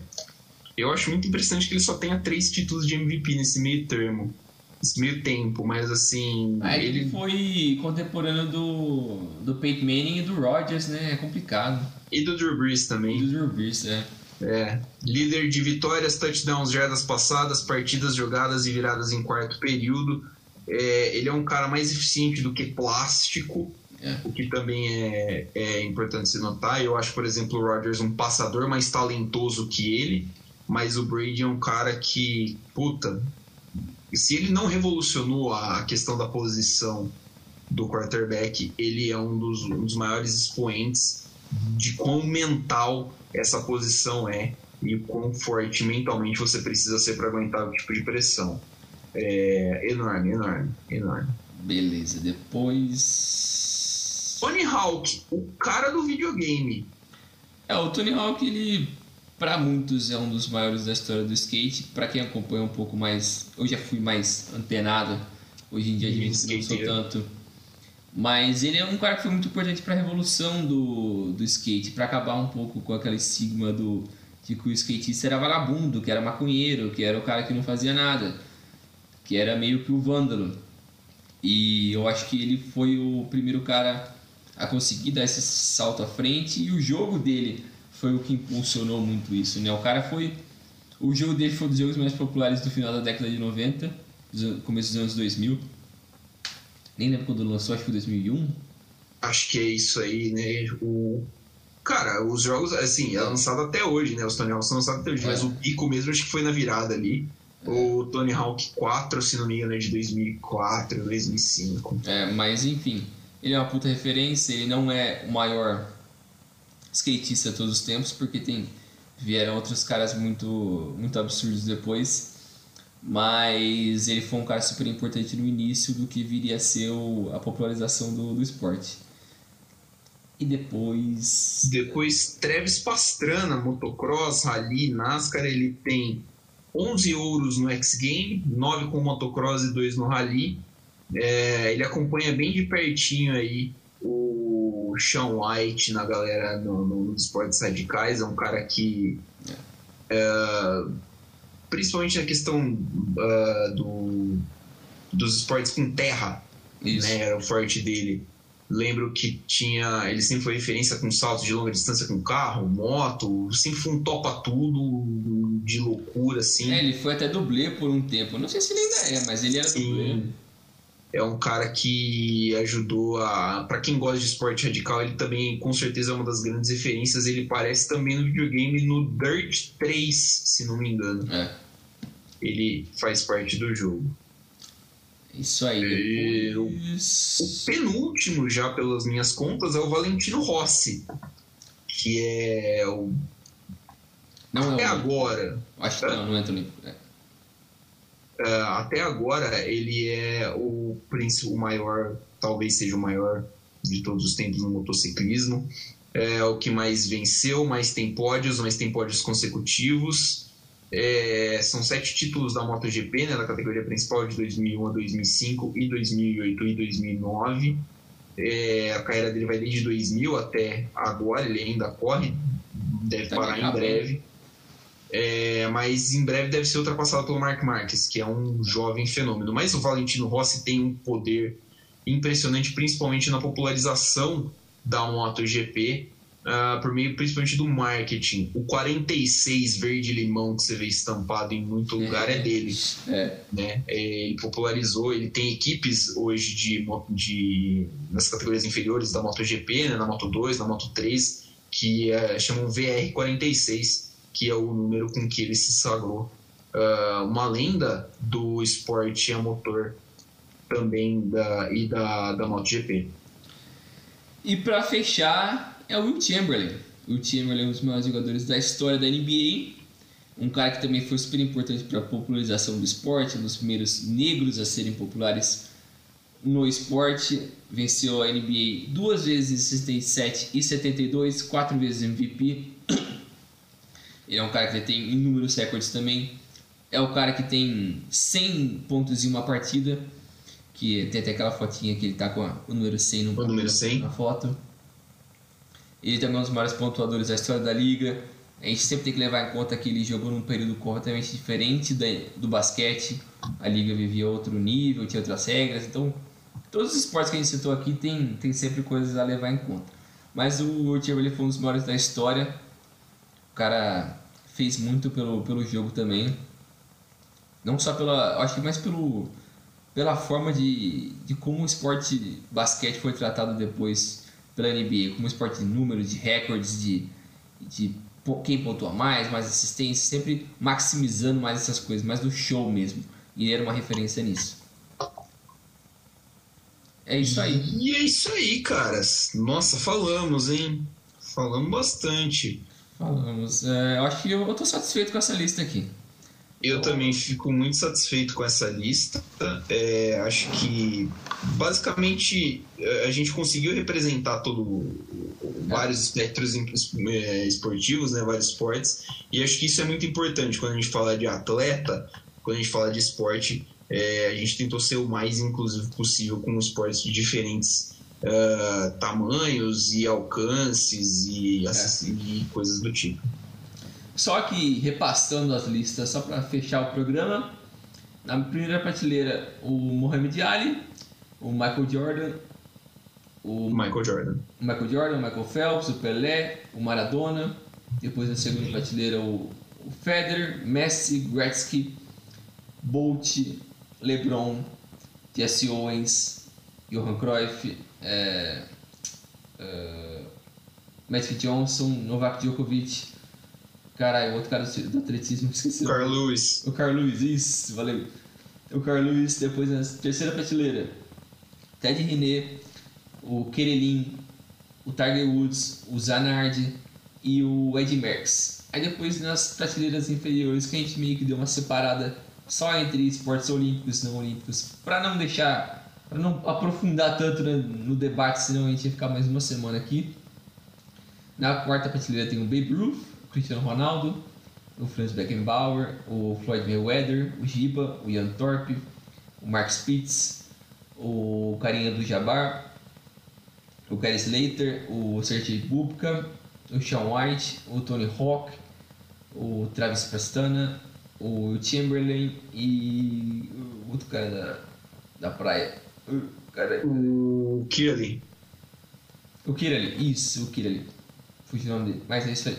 Eu acho muito impressionante que ele só tenha três títulos de MVP nesse meio termo. Nesse meio tempo, mas assim. Ah, ele... ele foi contemporâneo do, do Peyton Manning e do Rodgers, né? É complicado. E do Drew Brees também. E do Drew Brees, é. É, líder de vitórias, touchdowns, jardas passadas, partidas jogadas e viradas em quarto período. É, ele é um cara mais eficiente do que plástico, é. o que também é, é importante se notar. Eu acho, por exemplo, o Rodgers um passador mais talentoso que ele, mas o Brady é um cara que, puta, se ele não revolucionou a questão da posição do quarterback, ele é um dos, um dos maiores expoentes de quão mental essa posição é e quão forte mentalmente você precisa ser para aguentar o tipo de pressão. É enorme, enorme, enorme. Beleza, depois. Tony Hawk, o cara do videogame. É, o Tony Hawk, ele, para muitos, é um dos maiores da história do skate. Para quem acompanha um pouco mais, eu já fui mais antenado. Hoje em dia, a gente não sou tanto. Mas ele é um cara que foi muito importante para a revolução do, do skate, para acabar um pouco com aquele estigma do, de que o skatista era vagabundo, que era maconheiro, que era o cara que não fazia nada que era meio que o vândalo. E eu acho que ele foi o primeiro cara a conseguir dar esse salto à frente e o jogo dele foi o que impulsionou muito isso, né? O cara foi o jogo dele foi um dos jogos mais populares do final da década de 90, começo dos anos 2000. Nem lembro quando lançou, acho que foi 2001. Acho que é isso aí, né? O Cara, os jogos, assim, é lançado até hoje, né? Os Tony Hawk são lançados até hoje, é. mas o pico mesmo acho que foi na virada ali. O Tony Hawk 4, se não me engano, é de 2004, 2005. É, mas enfim, ele é uma puta referência, ele não é o maior skatista de todos os tempos, porque tem vieram outros caras muito, muito absurdos depois. Mas ele foi um cara super importante no início do que viria a ser o, a popularização do, do esporte. E depois. Depois, Travis Pastrana, motocross, rally, NASCAR, ele tem 11 ouros no X Game, 9 com motocross e 2 no rally. É, ele acompanha bem de pertinho aí o Sean White na galera no, no, nos esportes radicais. É um cara que, é, principalmente na questão uh, do, dos esportes com terra, né, era o forte dele. Lembro que tinha. Ele sempre foi referência com saltos de longa distância com carro, moto, sempre foi um topa tudo de loucura, assim. É, ele foi até dublê por um tempo. Não sei se ele ainda é, mas ele era Sim. dublê. É um cara que ajudou a. para quem gosta de esporte radical, ele também com certeza é uma das grandes referências. Ele parece também no videogame no Dirt 3, se não me engano. É. Ele faz parte do jogo. Isso aí. Depois... O penúltimo, já pelas minhas contas, é o Valentino Rossi. Que é o. Não até é o... agora. Acho que não, não entra no. É. Uh, até agora, ele é o príncipe, o maior, talvez seja o maior de todos os tempos no motociclismo. É o que mais venceu, mais tem pódios, mais tem pódios consecutivos. É, são sete títulos da MotoGP, né, da categoria principal de 2001 a 2005 e 2008 e 2009. É, a carreira dele vai desde 2000 até agora, ele ainda corre, deve tá parar em breve. É, mas em breve deve ser ultrapassado pelo Mark Marques, que é um jovem fenômeno. Mas o Valentino Rossi tem um poder impressionante, principalmente na popularização da MotoGP uh, por meio principalmente do marketing. O 46 verde-limão que você vê estampado em muito lugar é, é dele. É. Né? É, ele popularizou, ele tem equipes hoje de, de nas categorias inferiores da MotoGP, né? na Moto 2, na Moto 3, que é, chamam VR46, que é o número com que ele se sagrou. Uh, uma lenda do esporte a motor também da, e da, da MotoGP. E para fechar, é o Will Chamberlain. O Chamberlain é um dos maiores jogadores da história da NBA. Um cara que também foi super importante para a popularização do esporte, um dos primeiros negros a serem populares no esporte. Venceu a NBA duas vezes em 67 e 72, quatro vezes MVP. Ele é um cara que tem inúmeros recordes também. É o cara que tem 100 pontos em uma partida. que tem até aquela fotinha que ele tá com a, o número 100 no O número 100. na foto. Ele também é um dos maiores pontuadores da história da liga. A gente sempre tem que levar em conta que ele jogou num período completamente diferente do basquete. A liga vivia outro nível, tinha outras regras. Então, todos os esportes que a gente citou aqui tem, tem sempre coisas a levar em conta. Mas o Will Chamberlain foi um dos maiores da história. Cara fez muito pelo, pelo jogo também. Não só pela. Acho que mais pelo, pela forma de, de como o esporte basquete foi tratado depois pela NBA. Como esporte de números, de recordes, de, de quem pontua mais, mais assistência, sempre maximizando mais essas coisas, mais do show mesmo. E era uma referência nisso. É isso aí. E é isso aí, caras. Nossa, falamos, hein? Falamos bastante. Falamos. É, eu acho que eu, eu tô satisfeito com essa lista aqui. Eu também fico muito satisfeito com essa lista. É, acho que basicamente é, a gente conseguiu representar todo vários espectros em- é, esportivos, né, vários esportes. E acho que isso é muito importante quando a gente fala de atleta, quando a gente fala de esporte. é, a gente tentou ser o mais inclusivo possível com esportes de diferentes ah, tamanhos e alcances e, assis- e coisas do tipo. Só que repassando as listas, só para fechar o programa, na primeira prateleira o Mohamed Ali, o Michael Jordan, o Michael Jordan. o Michael Jordan, o Michael Phelps, o Pelé, o Maradona. Depois na segunda prateleira o, o Federer, Messi, Gretzky, Bolt, LeBron, Jesse Owens, Johan Cruyff, é, é, Magic Johnson, Novak Djokovic. Caralho, outro cara do atletismo, esqueci. o. Carl Lewis. O Carl Lewis, isso, valeu. O Carl Lewis, depois na terceira prateleira, Ted René, o Kerelin, o Tiger Woods, o Zanardi e o Ed Merckx. Aí depois nas prateleiras inferiores que a gente meio que deu uma separada só entre esportes olímpicos e não olímpicos, para não deixar, para não aprofundar tanto né, no debate, senão a gente ia ficar mais uma semana aqui. Na quarta prateleira tem o Babe Ruth, o Cristiano Ronaldo, o Franz Beckenbauer, o Floyd Mayweather, o Giba, o Ian Thorpe, o Mark Spitz, o carinha do Jabbar, o Gary Slater, o Sergei Bubka, o Sean White, o Tony Hawk, o Travis Pastana, o Chamberlain e o outro cara da, da praia. O cara O Kirali, isso, o Kirali. Fugiu o nome dele, mas é isso aí.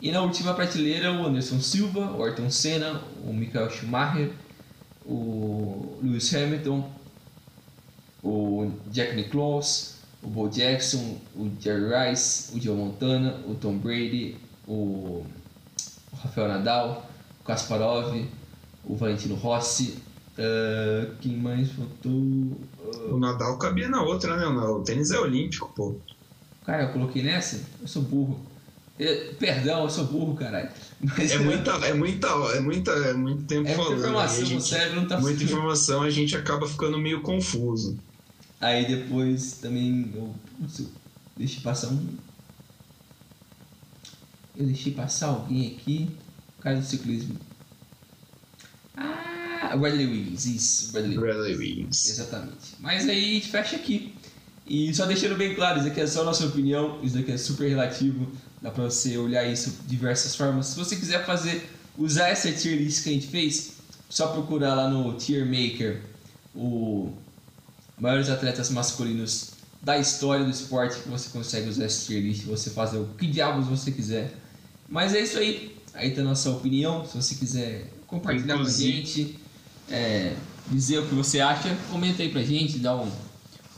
E na última prateleira, o Anderson Silva, o Ayrton Senna, o Michael Schumacher, o Lewis Hamilton, o Jack Nicklaus, o Bo Jackson, o Jerry Rice, o Joe Montana, o Tom Brady, o Rafael Nadal, o Kasparov, o Valentino Rossi, ah, quem mais faltou? O Nadal cabia na outra, né? O tênis é olímpico, pô. Cara, eu coloquei nessa? Eu sou burro. Eu- perdão, eu sou burro, caralho. Mas É muita, é muita, é muita, é muito tempo É muita falando. informação, aí a o gente- cérebro não tá Muita informação, a gente acaba ficando meio confuso. Aí depois também eu, eu deixei passar um. Eu deixei passar alguém aqui. O cara do ciclismo. Ah, o Bradley Wiggins, isso, Bradley Bradley Wiggins. Exatamente. Mas aí a gente fecha aqui. E só deixando bem claro, isso aqui é só a nossa opinião, isso daqui é super relativo, dá pra você olhar isso de diversas formas. Se você quiser fazer, usar essa tier list que a gente fez, só procurar lá no Tier Maker o maiores atletas masculinos da história do esporte que você consegue usar essa tier list, você fazer o que diabos você quiser. Mas é isso aí. Aí tá a nossa opinião. Se você quiser compartilhar Inclusive- com a gente, é, dizer o que você acha, comenta aí pra gente, dá um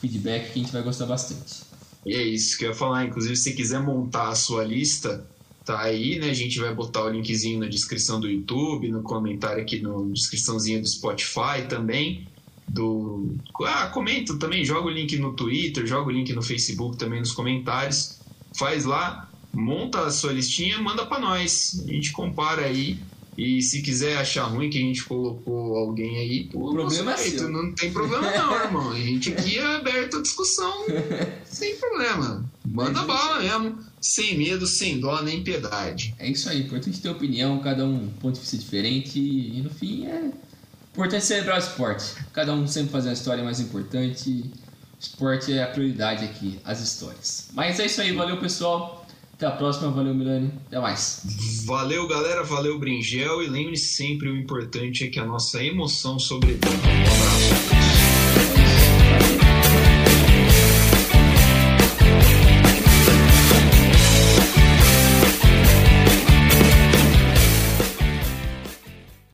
feedback que a gente vai gostar bastante. E é isso que eu ia falar. Inclusive, se quiser montar a sua lista, tá aí, né? A gente vai botar o linkzinho na descrição do YouTube, no comentário aqui no descriçãozinha do Spotify também. Do. Ah, comenta também, joga o link no Twitter, joga o link no Facebook também nos comentários. Faz lá, monta a sua listinha, manda pra nós. A gente compara aí. E se quiser achar ruim que a gente colocou alguém aí, pô, O problema é seu. não tem problema não, irmão. A gente aqui é aberto à discussão sem problema. Manda Mas- bala mesmo, sem medo, sem dó, nem piedade. É isso aí, importante ter opinião, cada um ponto de vista diferente e no fim é Importante celebrar o esporte. Cada um sempre fazer a história mais importante. Esporte é a prioridade aqui, as histórias. Mas é isso aí, valeu pessoal. Até a próxima, valeu Milani, até mais. Valeu galera, valeu Bringel e lembre-se sempre o importante é que a nossa emoção sobreviva. Um abraço.